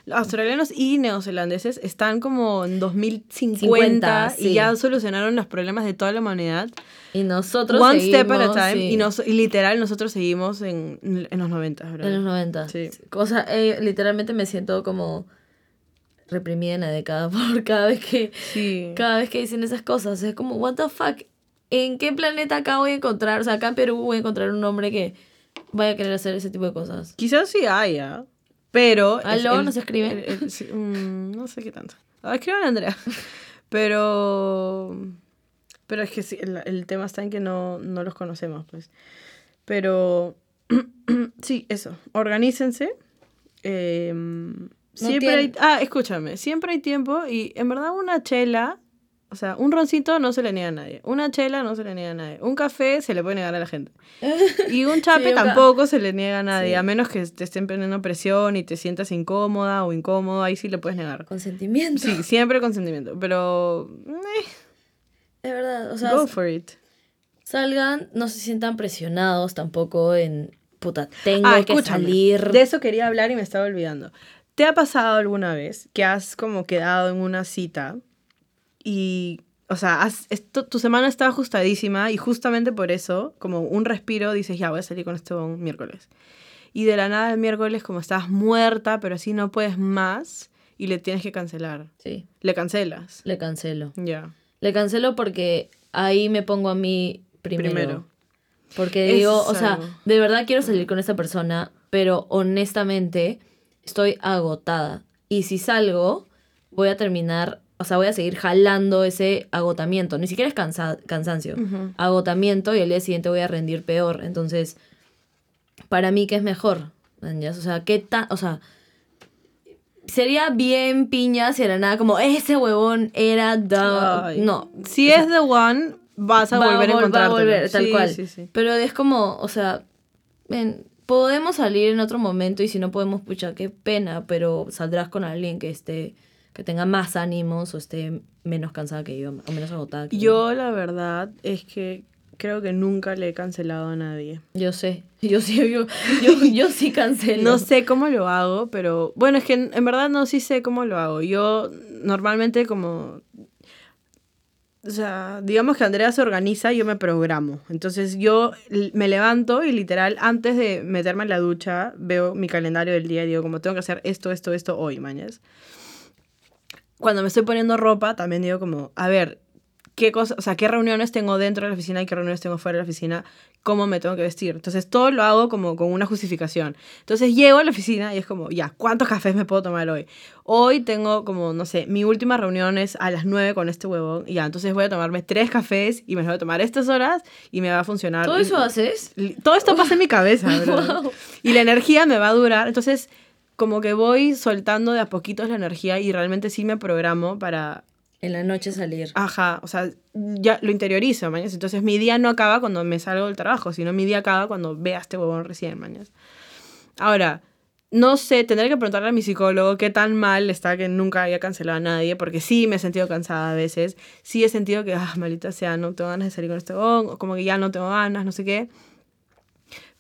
los australianos y neozelandeses están como en 2050 50, y sí. ya solucionaron los problemas de toda la humanidad. Y nosotros One seguimos, step at a time. sí, Y, nos, y literal nosotros seguimos en, en los 90, bro. en los 90. Sí. Cosa, eh, literalmente me siento como reprimida en la década por cada vez que Sí. cada vez que dicen esas cosas. Es como, what the fuck, ¿en qué planeta acá voy a encontrar? O sea, acá en Perú voy a encontrar un hombre que vaya a querer hacer ese tipo de cosas. Quizás sí haya, pero... es ¿Aló? el- ¿Nos escriben? el- el- sí, mm, no sé qué tanto. Ah, escriban a Andrea. Pero... Pero es que sí, el, el tema está en que no, no los conocemos, pues. Pero... sí, eso. Organícense. Em, siempre hay... tiene- Ah, escúchame. Siempre hay tiempo y en verdad una chela... O sea, un roncito no se le niega a nadie. Una chela no se le niega a nadie. Un café se le puede negar a la gente. Y un chape tampoco se le niega a nadie, Sí. a menos que te estén poniendo presión y te sientas incómoda o incómodo, ahí sí le puedes negar. Consentimiento. Sí, siempre consentimiento, pero eh, Es verdad, o sea, go for it. salgan, no se sientan presionados tampoco en, puta, tengo Ah, que salir. De eso quería hablar y me estaba olvidando. ¿Te ha pasado alguna vez que has como quedado en una cita y, o sea, has- esto- tu semana está ajustadísima y justamente por eso, como un respiro, dices, ya voy a salir con esto un miércoles. Y de la nada el miércoles, como estás muerta, pero así no puedes más y le tienes que cancelar. Sí, Le cancelas. le cancelo. Ya. Le cancelo porque ahí me pongo a mí primero. Primero. Porque digo, o sea, de verdad quiero salir con esta persona, pero honestamente estoy agotada. Y si salgo, voy a terminar, o sea, voy a seguir jalando ese agotamiento. Ni siquiera es cansa- cansancio. Agotamiento y el día siguiente voy a rendir peor. Entonces, para mí, ¿qué es mejor? O sea, ¿qué tan, o sea, sería bien piña si era nada como ese huevón era Ay. no Si es the one, vas a va volver a vol- va encontrarte. volver, tal cual Sí, sí. pero es como o sea podemos salir en otro momento y si no podemos pucha qué pena pero saldrás con alguien que esté que tenga más ánimos o esté menos cansada que yo o menos agotada que Yo la verdad es que creo que nunca le he cancelado a nadie. yo sé yo sí yo, yo, yo sí cancelo No sé cómo lo hago, pero bueno, es que en, en verdad no sí sé cómo lo hago. Yo normalmente como... O sea, digamos que Andrea se organiza y yo me programo. Entonces yo me levanto y literal antes de meterme en la ducha veo mi calendario del día y digo como tengo que hacer esto, esto, esto hoy, mañas. Cuando me estoy poniendo ropa también digo como, a ver, qué cosas, o sea, qué reuniones tengo dentro de la oficina y qué reuniones tengo fuera de la oficina, cómo me tengo que vestir. Entonces, todo lo hago como con una justificación. Entonces, llego a la oficina y es como, ya, ¿cuántos cafés me puedo tomar hoy? Hoy tengo como, no sé, mi última reunión es a las 9 con este huevón. y Ya, entonces voy a tomarme tres cafés y me los voy a tomar estas horas y me va a funcionar. todo eso haces Todo esto pasa en mi cabeza. Wow. Y la energía me va a durar. Entonces, como que voy soltando de a poquitos la energía y realmente sí me programo para en la noche salir Ajá, o sea, ya lo interiorizo, mañas. Entonces mi día no acaba cuando me salgo del trabajo, sino mi día acaba cuando vea este huevón recién, mañas. Ahora, no sé, tendré que preguntarle a mi psicólogo qué tan mal está que nunca haya cancelado a nadie, porque sí me he sentido cansada a veces. Sí he sentido que, ah, maldita sea, no tengo ganas de salir con este huevón, o como que ya no tengo ganas, no sé qué.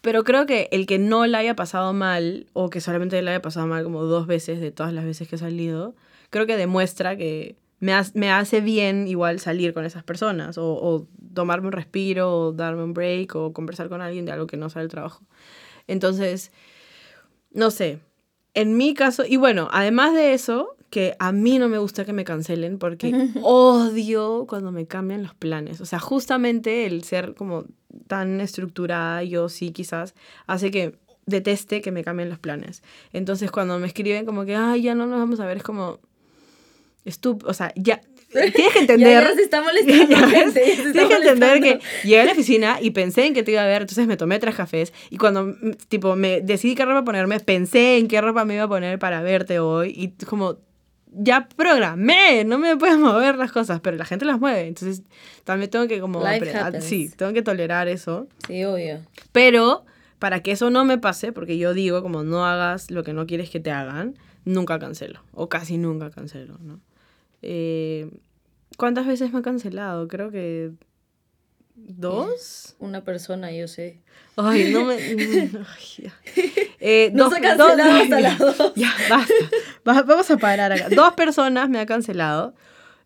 Pero creo que el que no la haya pasado mal, o que solamente le haya pasado mal como dos veces de todas las veces que he salido, creo que demuestra que me, ha- me hace bien igual salir con esas personas, o, o tomarme un respiro, o darme un break, o conversar con alguien de algo que no sea el trabajo. Entonces, no sé, en mi caso, y bueno, además de eso, que a mí no me gusta que me cancelen porque odio cuando me cambian los planes. O sea, justamente el ser como tan estructurada, yo sí quizás, hace que deteste que me cambien los planes. Entonces, cuando me escriben como que, ay, ya no nos vamos a ver, es como estúpido. O sea, ya. Tienes que entender. ya, ya se está molestando Ya ves, gente, ya se está Tienes que entender que llegué a la oficina y pensé en que te iba a ver, entonces me tomé tres cafés y cuando mm, tipo me decidí qué ropa ponerme, pensé en qué ropa me iba a poner para verte hoy y como ya programé, no me puedes mover las cosas, pero la gente las mueve, entonces también tengo que como ah, sí, tengo que tolerar eso, sí obvio pero para que eso no me pase, porque yo digo como no hagas lo que no quieres que te hagan, nunca cancelo o casi nunca cancelo, ¿no? Eh, ¿Cuántas veces me ha cancelado? Creo que dos. una persona yo sé Ay, no me. Ay, ya. Eh, Nos dos- ha cancelado dos- hasta las dos. Ya, basta. Va- Vamos a parar acá. Dos personas me ha cancelado.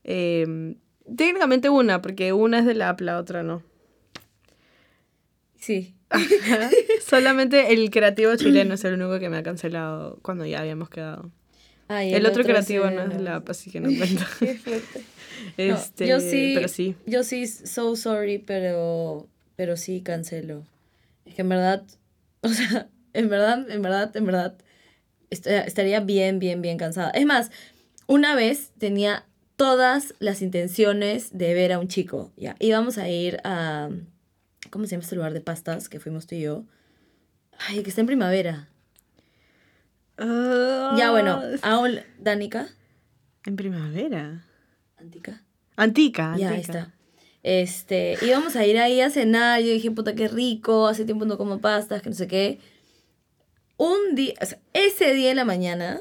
Eh, técnicamente una, porque una es de la app, la otra no. sí. Solamente el creativo chileno es el único que me ha cancelado cuando ya habíamos quedado. Ay, El, otro, creativo no es de la así que no cuenta. Qué fuerte. No, Este, yo sí, Pero sí. yo sí, so sorry, pero, pero sí cancelo. Es que en verdad, o sea, en verdad, en verdad, en verdad, est- estaría bien, bien, bien cansada. Es más, una vez tenía todas las intenciones de ver a un chico, ya, íbamos a ir a, ¿cómo se llama este lugar de pastas que fuimos tú y yo? Ay, que está en primavera. Ya, bueno, a un, Danica, En primavera. Antica. Antica, Ya, ahí está. Este, íbamos a ir ahí a cenar, yo dije, puta, qué rico, hace tiempo no como pastas, que no sé qué. Un día, o sea, ese día en la mañana,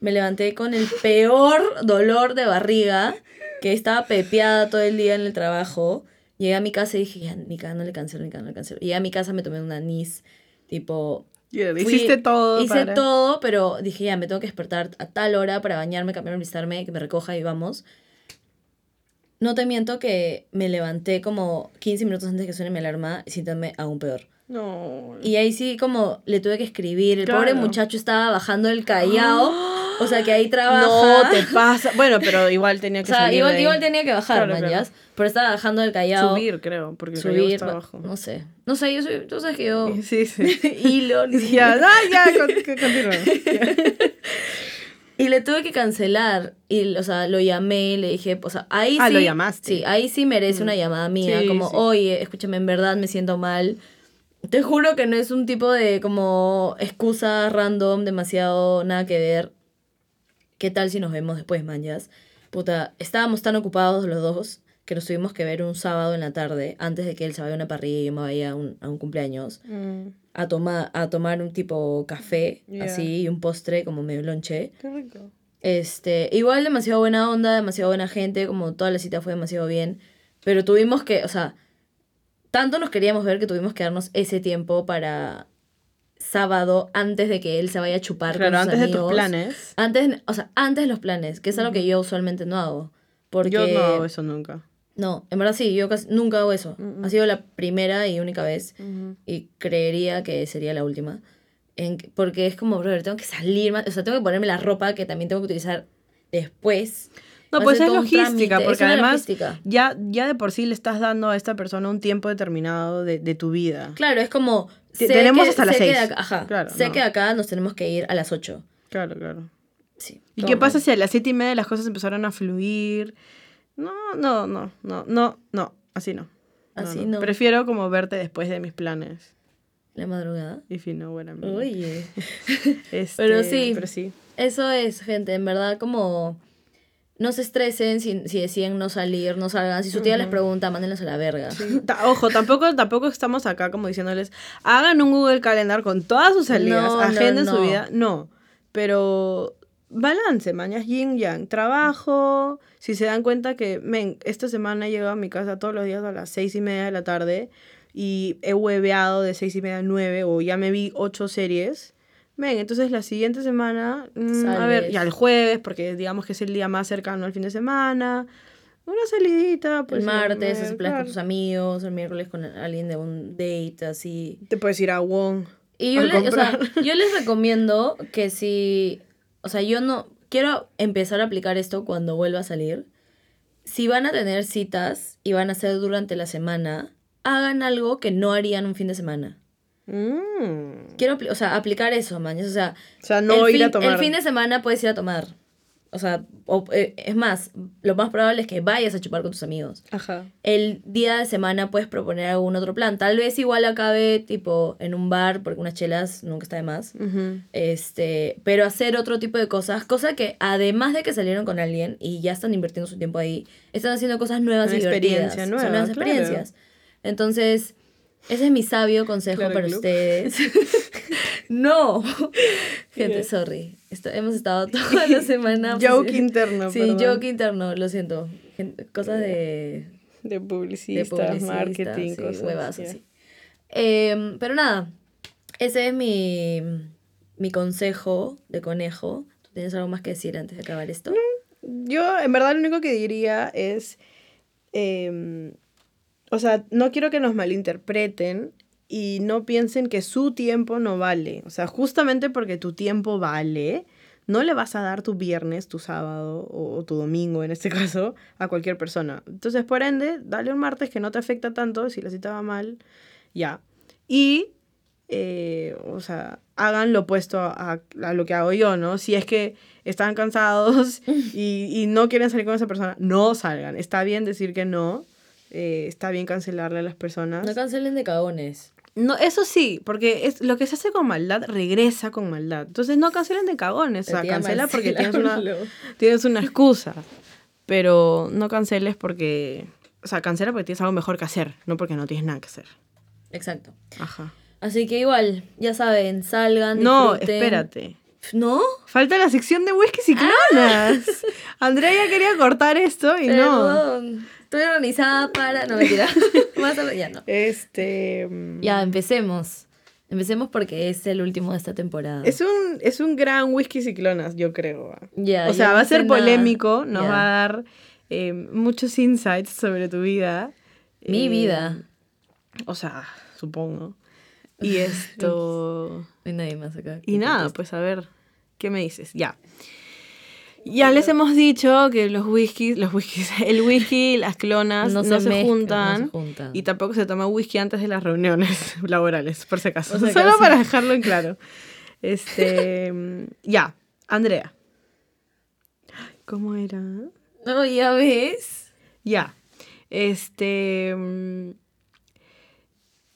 me levanté con el peor dolor de barriga, que estaba pepeada todo el día en el trabajo. Llegué a mi casa y dije, ya, ni cada no le cancelo, ni cada no le cancelo. Llegué a mi casa, me tomé un anís, tipo... Yeah, fui- hiciste todo. Hice para- todo, pero dije, ya, me tengo que despertar a tal hora para bañarme, cambiarme, alistarme, que me recoja y vamos. No te miento que me levanté como 15 minutos antes que suene mi alarma, sintiéndome aún peor. No. Y ahí sí como le tuve que escribir. El pobre muchacho estaba bajando el Callao. O sea que ahí trabaja. No te pasa. Bueno, pero igual tenía O que sea, salir. igual, de igual tenía que bajar, Claro. Pero estaba bajando del Callao. Subir, creo, porque el Subir. está no- abajo. No sé. No sé, yo soy. Tú sabes que yo. Sí, sí. Hilo, ni ya, siquiera. ah, ya, con- con- continúa. Y le tuve que cancelar. Y, o sea, lo llamé y le dije, o sea, ahí Ah, sí. lo llamaste. Sí, ahí sí merece una llamada mía. Sí, como, sí. oye, escúchame, en verdad me siento mal. Te juro que no es un tipo de como excusa random, demasiado nada que ver. ¿Qué tal si nos vemos después, manjas? Puta, estábamos tan ocupados los dos que nos tuvimos que ver un sábado en la tarde, antes de que él se vaya a una parrilla y yo me vaya a un, a un cumpleaños, Mm, a, tomar a tomar un tipo café, así, y un postre como medio lonche. Qué rico. Este, igual demasiado buena onda, demasiado buena gente, como toda la cita fue demasiado bien, pero tuvimos que, o sea, tanto nos queríamos ver que tuvimos que darnos ese tiempo para sábado antes de que él se vaya a chupar Claro, con sus antes de tus amigos. planes. Antes, o sea, antes de los planes, que es algo que yo usualmente no hago. Porque Yo no hago eso nunca. no, en verdad sí, yo casi nunca hago eso. Mm, Ha sido la primera y única vez y creería que sería la última. En, porque es como, brother, tengo que salir más, o sea, tengo que ponerme la ropa que también tengo que utilizar después. No, pues es logística, es porque una además logística. ya, ya de por sí le estás dando a esta persona un tiempo determinado de, de tu vida. Claro, es como... Sé tenemos que- hasta las sé que de seis. acá- ajá, Claro, sé no. que acá nos tenemos que ir a las 8. Claro, claro. Sí. ¿Y qué pasa si a las siete y media las cosas empezaron a fluir? No, no, no, no, no, no, así no. Así no. Prefiero como verte después de mis planes. La madrugada. Know what I mean. Oye. Este, Pero sí. Pero sí. Eso es, gente, en verdad, como... No se estresen si, si deciden no salir, no salgan. Si su tía les pregunta, mándenlos a la verga. Ojo, tampoco, tampoco estamos acá como diciéndoles, hagan un Google Calendar con todas sus salidas, No, no, agenden su vida. No, pero balance, mañas yin yang, trabajo. Si se dan cuenta que, men, esta semana he llegado a mi casa todos los días a las seis y media de la tarde y he hueveado de seis y media a nueve o ya me vi ocho series. Ven, entonces la siguiente semana, mm, a ver, ya el jueves, porque digamos que es el día más cercano al fin de semana, una salidita, pues. el martes, eh, haces planes con tus amigos, el miércoles con alguien de un date, así. Te puedes ir a Wong. Y yo, le- o sea, yo les recomiendo que si, o sea, yo no, quiero empezar a aplicar esto cuando vuelva a salir. Si van a tener citas y van a hacer durante la semana, hagan algo que no harían un fin de semana. Mm. Quiero, o sea, aplicar eso, mañas. O sea, O sea, no ir a tomar. El fin de semana puedes ir a tomar. O sea, o- eh, es más, lo más probable es que vayas a chupar con tus amigos. Ajá. El día de semana puedes proponer algún otro plan. Tal vez igual acabe tipo en un bar, porque unas chelas nunca está de más. Este, pero hacer otro tipo de cosas, cosa que además de que salieron con alguien y ya están invirtiendo su tiempo ahí, están haciendo cosas nuevas Una y divertidas. experiencia nueva, Son nuevas claro. experiencias. Entonces, ese es mi sabio consejo Claro, para club. ustedes. no. Gente, Yeah. sorry. Esto- hemos estado toda la semana. pues, Joke interno, Sí, perdón. joke interno, lo siento. Gen- Cosas de De de publicistas, publicista, marketing, sí, cosas huevas así. así. Em, pero nada, ese es mi, mi consejo de conejo. ¿Tú tienes algo más que decir antes de acabar esto? Yo, en verdad, lo único que diría es. em, o sea, no quiero que nos malinterpreten y no piensen que su tiempo no vale. O sea, justamente porque tu tiempo vale, no le vas a dar tu viernes, tu sábado o, tu domingo, en este caso, a cualquier persona. Entonces, por ende, dale un martes que no te afecta tanto si la cita va mal, ya. Y, eh, o sea, hagan lo opuesto a, a lo que hago yo, ¿no? Si es que están cansados y, y no quieren salir con esa persona, no salgan. Está bien decir que no. Eh, está bien cancelarle a las personas. No cancelen de cagones. No, eso sí, porque es lo que se hace con maldad regresa con maldad. Entonces no cancelen de cagones, o sea, cancela porque tienes una, tienes una excusa. Pero no canceles porque, o sea, cancela porque tienes algo mejor que hacer, no porque no tienes nada que hacer. Exacto. Ajá. Así que igual, ya saben, salgan. No, disfruten. espérate. ¿No? Falta la sección de whiskies y clonas. Andrea ya quería cortar esto y no. Estoy organizada para. No, mentira. Más o menos, ya no. Este. mm, Ya, empecemos. Empecemos porque es el último de esta temporada. Es un, es un gran whisky ciclonas, yo creo. ah. Ya, o sea, no va a ser nada. polémico, nos va a dar eh, muchos insights sobre tu vida. Mi Eh, vida. O sea, supongo. Y esto. No hay nadie más acá. y nada, pues a ver, ¿qué me dices? Ya. Ya les hemos dicho que los whiskies, los whiskies, el whisky, las clonas no, No se, se mezclan, juntan, no se juntan. y tampoco se toma whisky antes de las reuniones laborales, por si acaso. Solo para dejarlo en claro. Este, ya, Andrea. ¿Cómo era? No, ya ves. Ya. Este. mm,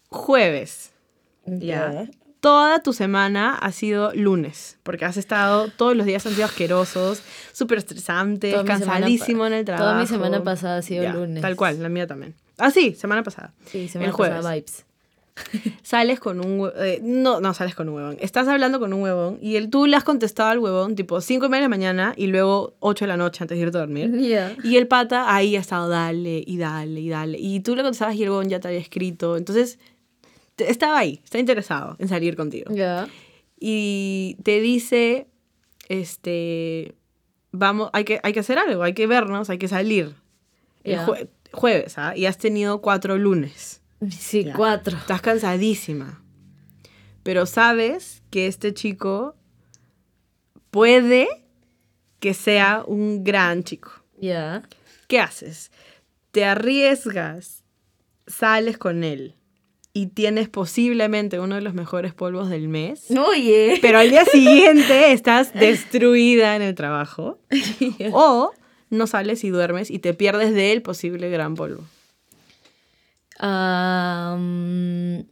Jueves. Ya. Toda tu semana ha sido lunes, porque has estado, todos los días han sido asquerosos, súper estresantes, Toda semana cansadísimo en el trabajo. toda mi semana pasada ha sido Ya, lunes. Tal cual, la mía también. Ah, sí, semana pasada. Sí, se me el jueves. vibes. Sales con un eh, no, no sales con un huevón. Estás hablando con un huevón y el, tú le has contestado al huevón tipo 5 y media de la mañana y luego 8 de la noche antes de irte a dormir. Ya. Y el pata ahí ha estado dale y dale y dale. Y tú le contestabas y el huevón ya te había escrito. Entonces, estaba ahí, está interesado en salir contigo. Ya. Y te dice, este, vamos, hay que, hay que hacer algo, hay que vernos, hay que salir. El jue- jueves, ¿ah? Y has tenido cuatro lunes. Sí, cuatro. Estás cansadísima. Pero sabes que este chico puede que sea un gran chico. Ya. ¿Qué haces? Te arriesgas, sales con él y tienes posiblemente uno de los mejores polvos del mes. Oye. Pero al día siguiente estás destruida en el trabajo. O no sales y duermes y te pierdes del posible gran polvo. Am,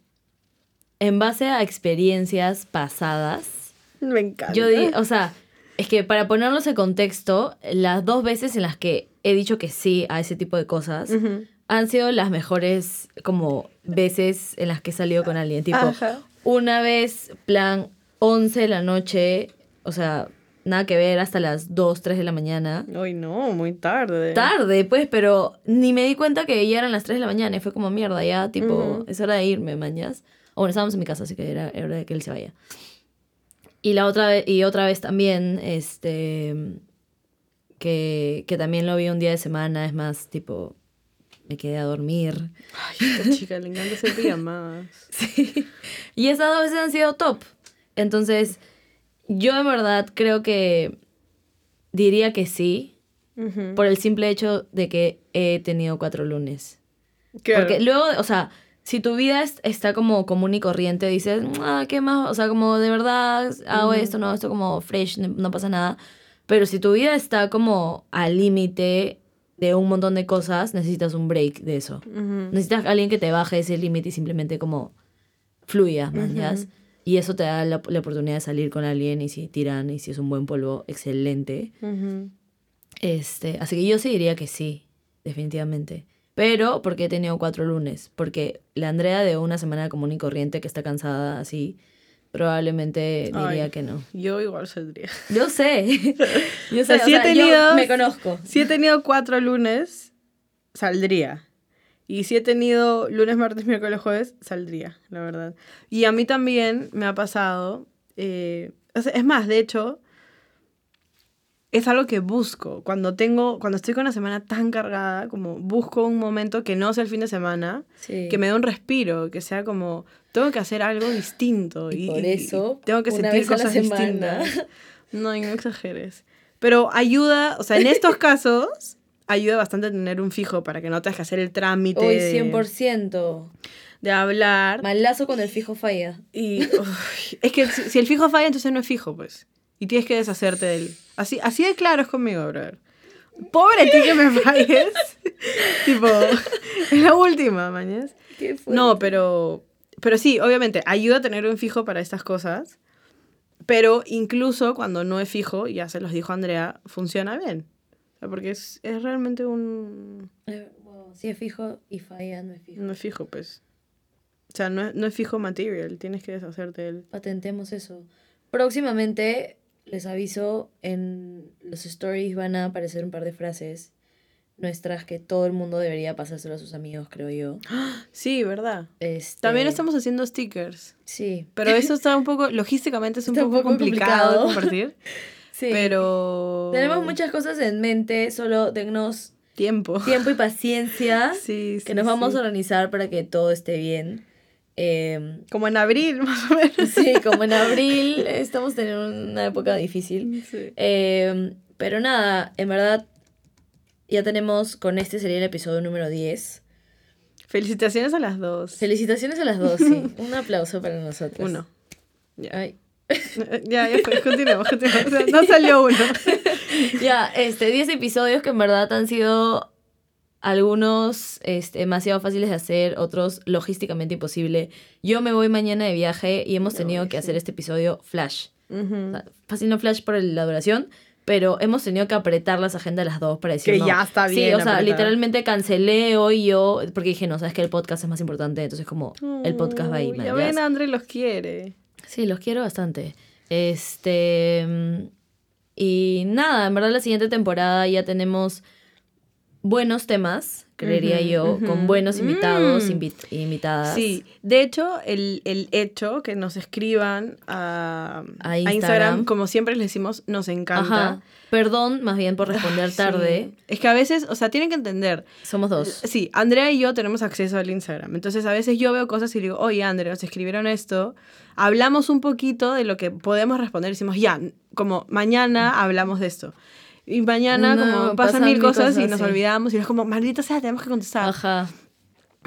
en base a experiencias pasadas, Me encanta. yo di, o sea, es que para ponerlos en contexto, las dos veces en las que he dicho que sí a ese tipo de cosas. Han sido las mejores como veces en las que he salido con alguien. Tipo, Ajá. una vez, plan 11 de la noche, o sea, nada que ver, hasta las 2, 3 de la mañana. Ay, no, muy tarde. Tarde, pues, pero ni me di cuenta que ya eran las 3 de la mañana y fue como mierda, ya, tipo, Ujú. es hora de irme, mañas. O bueno, estábamos en mi casa, así que era, era hora de que él se vaya. Y la otra vez, y otra vez también, este, que, que también lo vi un día de semana, es más, tipo, me quedé a dormir. Ay, esta chica le encanta hacer pijamadas. Sí. Y esas dos veces han sido top. Entonces, yo en verdad creo que diría que sí, por el simple hecho de que he tenido cuatro lunes. Claro. Porque luego, o sea, si tu vida es- está como común y corriente, dices, ah, ¿qué más? O sea, como de verdad hago Ujú. esto, no, esto como fresh, no, no pasa nada. Pero si tu vida está como al límite de un montón de cosas, necesitas un break de eso. Necesitas a alguien que te baje ese límite y simplemente como fluya, ¿mañas? Y eso te da la, la oportunidad de salir con alguien y si tiran y si es un buen polvo, excelente. Este, así que yo sí diría que sí, definitivamente. Pero porque he tenido cuatro lunes. Porque la Andrea de una semana común y corriente que está cansada así, probablemente diría Ay. que no. Yo igual saldría. Yo sé. yo O sea, sé. sí he yo tenido- me conozco. Si he tenido cuatro lunes, saldría. Y si he tenido lunes, martes, miércoles, jueves, saldría, la verdad. Y a mí también me ha pasado. eh, es más, de hecho, es algo que busco. Cuando tengo, cuando estoy con una semana tan cargada, como busco un momento que no sea el fin de semana, Sí. que me dé un respiro, que sea como, tengo que hacer algo distinto. Y Y, por eso, y tengo que sentir a cosas distintas. No, y no exageres. Pero ayuda, o sea, en estos casos, ayuda bastante tener un fijo para que no tengas que hacer el trámite Hoy de, 100%. de hablar. Malazo con el fijo falla. Y uy, es que si, si el fijo falla, entonces no es fijo, pues. Y tienes que deshacerte de él. Así, así de claro es conmigo, brother. Pobre ti que me falles. tipo, es la última, mañas. ¿Qué No, pero, pero sí, obviamente, ayuda a tener un fijo para estas cosas. Pero incluso cuando no es fijo, ya se los dijo Andrea, funciona bien. O sea, porque es, es realmente un... Eh, si es fijo y falla, no es fijo. No es fijo, pues. O sea, no es, no es fijo material, tienes que deshacerte de él. Patentemos eso. Próximamente, les aviso, en los stories van a aparecer un par de frases nuestras que todo el mundo debería pasárselo a sus amigos, creo yo. Sí, ¿verdad? Este, También estamos haciendo stickers. Sí. Pero eso está un poco, logísticamente es un poco, complicado, compartir. Sí. Pero... Tenemos muchas cosas en mente, solo dennos Tiempo. tiempo y paciencia Sí, sí, que nos vamos sí. a organizar para que todo esté bien. Eh, Como en abril, más o menos. sí, como en abril estamos teniendo una época difícil. Sí. Eh, pero nada, en verdad ya tenemos, con este sería el episodio número 10. Felicitaciones a las dos. Felicitaciones a las dos, sí. Un aplauso para nosotros. Uno. Ya. Ay. ya, ya fue. Continuemos, continuemos. O sea, no salió uno. Ya, este, 10 episodios que en verdad han sido algunos este, demasiado fáciles de hacer, otros logísticamente imposible. Yo me voy mañana de viaje y hemos tenido que hacer este episodio flash. Ujú. O sea, fácil no flash por la duración, pero hemos tenido que apretar las agendas de las dos para decir Que no. ya está Sí, bien o sea, apretar. literalmente cancelé hoy yo, porque dije, no, sabes que el podcast es más importante, entonces como el podcast va ahí. Man, Ya ven, André los quiere. Sí, los quiero bastante. Este. mm, Y nada, en verdad la siguiente temporada ya tenemos buenos temas, creería Ujú, yo, ujú. con buenos invitados, Mm. invit- invitadas. Sí, de hecho, el, el hecho que nos escriban a, A a Instagram. Instagram. como siempre les decimos, nos encanta. Ajá. Perdón, más bien por responder Sí. tarde. Es que a veces, o sea, tienen que entender. Somos dos. Sí, Andrea y yo tenemos acceso al Instagram. Entonces, a veces yo veo cosas y digo, oye, Andrea, nos escribieron esto. Hablamos un poquito de lo que podemos responder. Decimos, ya, como mañana hablamos de esto. Y mañana, No, como pasan, pasan mil mil cosas, y cosas, nos sí. olvidamos. Y es como, maldita sea, tenemos que contestar. Ajá.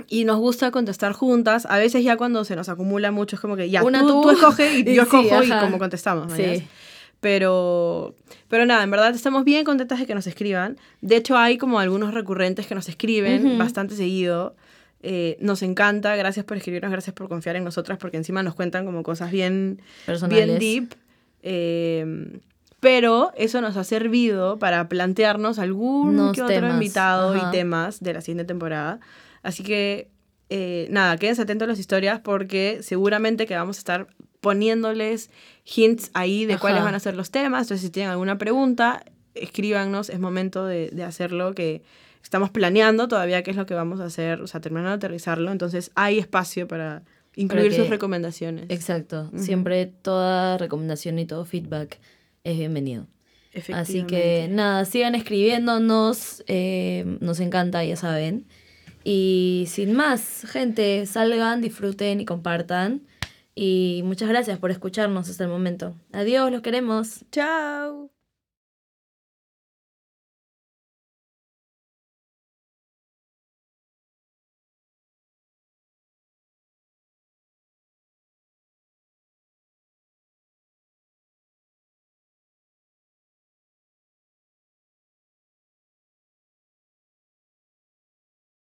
Y nos gusta contestar juntas. A veces ya cuando se nos acumula mucho es como que ya, Una tú, tú. tú escoge y yo sí, escojo y como contestamos. Sí. Pero, pero nada, en verdad estamos bien contentas de que nos escriban. De hecho, hay como algunos recurrentes que nos escriben Ujú. bastante seguido. Eh, nos encanta, gracias por escribirnos, gracias por confiar en nosotras, porque encima nos cuentan como cosas bien, Personales. bien deep. Eh, pero eso nos ha servido para plantearnos algún Unos que otro temas, invitado ajá. y temas de la siguiente temporada. Así que, eh, nada, quédense atentos a las historias porque seguramente que vamos a estar poniéndoles hints ahí de Ajá. cuáles van a ser los temas. Entonces, si tienen alguna pregunta, escríbanos, es momento de, de hacerlo, que estamos planeando todavía qué es lo que vamos a hacer, o sea, terminando de aterrizarlo. Entonces, hay espacio para incluir que- sus recomendaciones. Exacto. Siempre toda recomendación y todo feedback es bienvenido. Así que nada, sigan escribiéndonos, eh, nos encanta, ya saben. Y sin más, gente, salgan, disfruten y compartan. Y muchas gracias por escucharnos hasta el momento. Adiós, los queremos. Chao.